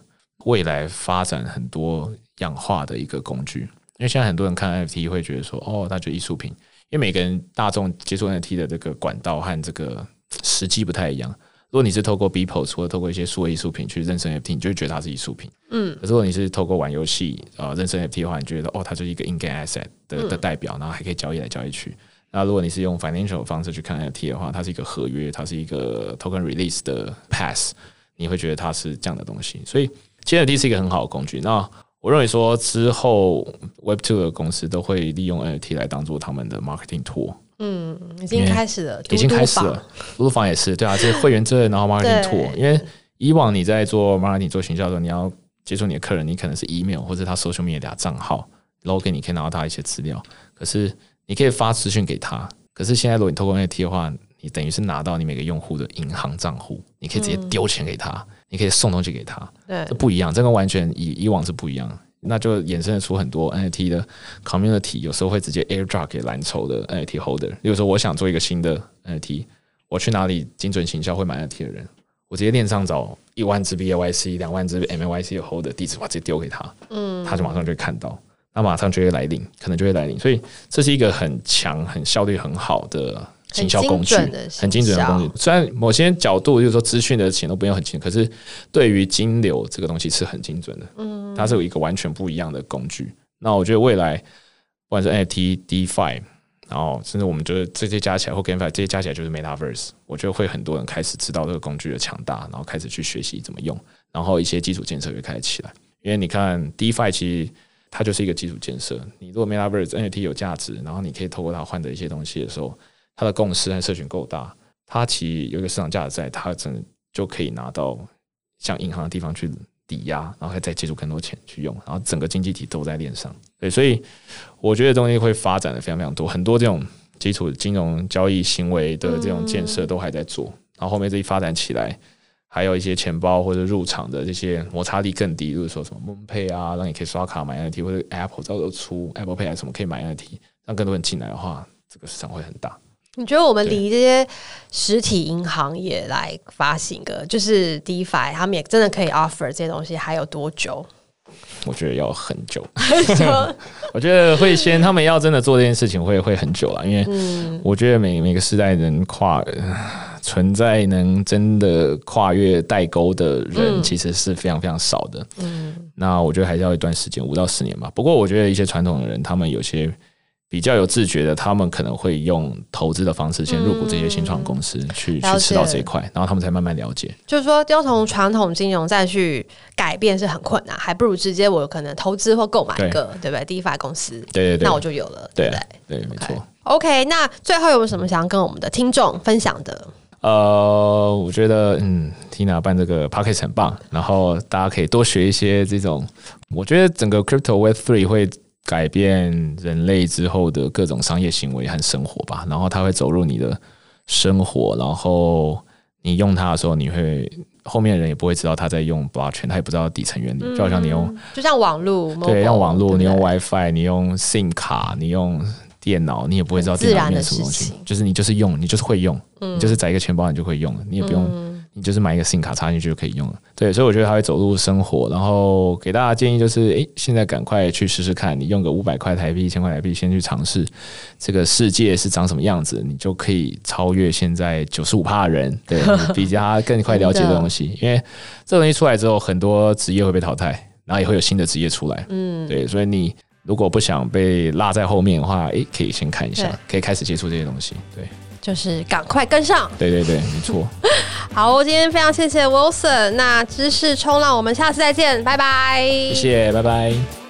未来发展很多样化的一个工具，因为现在很多人看 NFT 会觉得说，哦，那就艺术品，因为每个人大众接触 NFT 的这个管道和这个时机不太一样。如果你是透过 Beeple 或者透过一些数位艺术品去认识 NFT，你就会觉得它是艺术品。嗯，可是如果你是透过玩游戏啊认识 NFT 的话，你觉得哦，它就是一个 in-game asset 的的代表，然后还可以交易来交易去。那如果你是用 financial 的方式去看 NFT 的话，它是一个合约，它是一个 token release 的 pass，你会觉得它是这样的东西。所以，其实 NFT 是一个很好的工具。那我认为说之后 Web Two 的公司都会利用 NFT 来当做他们的 marketing tool。嗯，已经开始了，已经开始了。嘟嘟房也是，对啊，这是会员证，然后 marketing tool。因为以往你在做 marketing 做行销的时候，你要接触你的客人，你可能是 email 或者他 social media 账号，login 你可以拿到他一些资料，可是。你可以发资讯给他，可是现在如果你透过 NFT 的话，你等于是拿到你每个用户的银行账户，你可以直接丢钱给他，嗯、你可以送东西给他，对，这不一样，这跟完全以以往是不一样，那就衍生出很多 NFT 的 community，有时候会直接 airdrop 给蓝筹的 NFT holder。例如说，我想做一个新的 NFT，我去哪里精准行销会买 NFT 的人，我直接链上找一万只 BAYC、两万只 MAYC 的 holder 地址，我直接丢给他，嗯，他就马上就会看到。那马上就会来临，可能就会来临，所以这是一个很强、很效率很好的行销工具，很精准的工具。虽然某些角度就是说资讯的钱都不用很清，可是对于金流这个东西是很精准的。嗯，它是有一个完全不一样的工具。那我觉得未来不管是 NFT、DeFi，然后甚至我们觉得这些加起来或 GameFi 这些加起来就是 Metaverse，我觉得会很多人开始知道这个工具的强大，然后开始去学习怎么用，然后一些基础建设也开始起来。因为你看 DeFi 其实。它就是一个基础建设。你如果 Metaverse NFT 有价值，然后你可以透过它换得一些东西的时候，它的共识和社群够大，它其实有一个市场价值在，它真就可以拿到像银行的地方去抵押，然后再借出更多钱去用，然后整个经济体都在链上。对，所以我觉得东西会发展的非常非常多，很多这种基础金融交易行为的这种建设都还在做，然后后面这一发展起来。还有一些钱包或者入场的这些摩擦力更低，就是说什么 MoonPay 啊，让你可以刷卡买 NFT，或者 Apple 到时候出 Apple Pay 还是什么可以买 NFT，让更多人进来的话，这个市场会很大。你觉得我们离这些实体银行也来发行个，就是 DeFi，他们也真的可以 offer 这些东西，还有多久？我觉得要很久，我觉得会先他们要真的做这件事情会会很久了，因为我觉得每每个时代能跨存在能真的跨越代沟的人其实是非常非常少的。嗯，那我觉得还是要一段时间，五到十年吧。不过我觉得一些传统的人，他们有些。比较有自觉的，他们可能会用投资的方式先入股这些新创公司，去、嗯、去吃到这一块，然后他们才慢慢了解。就是说，要从传统金融再去改变是很困难，还不如直接我可能投资或购买一个，对，对不对？DeFi 公司，对对对，那我就有了，对对对，对，没错。OK，那最后有没有什么想要跟我们的听众分享的？呃，我觉得嗯，Tina 办这个 Podcast 很棒，然后大家可以多学一些这种，我觉得整个 Crypto Web Three 会。改变人类之后的各种商业行为和生活吧，然后它会走入你的生活，然后你用它的时候，你会后面的人也不会知道他在用 blockchain，他也不知道底层原理，就好像你用，就像网络，对，用网络，你用 WiFi，你用 SIM 卡，你用电脑，你也不会知道电脑里面什么东西，就是你就是用，你就是会用，你就是载一个钱包，你就会用了，你也不用。你就是买一个 SIM 卡插进去就可以用了，对，所以我觉得它会走入生活。然后给大家建议就是，诶，现在赶快去试试看，你用个五百块台币、一千块台币，先去尝试这个世界是长什么样子，你就可以超越现在九十五趴的人，对，比他更快了解的东西。因为这东西出来之后，很多职业会被淘汰，然后也会有新的职业出来，嗯，对，所以你如果不想被落在后面的话，诶，可以先看一下，可以开始接触这些东西，对。就是赶快跟上，对对对，没错。好，今天非常谢谢 Wilson，那知识冲浪，我们下次再见，拜拜。谢谢，拜拜。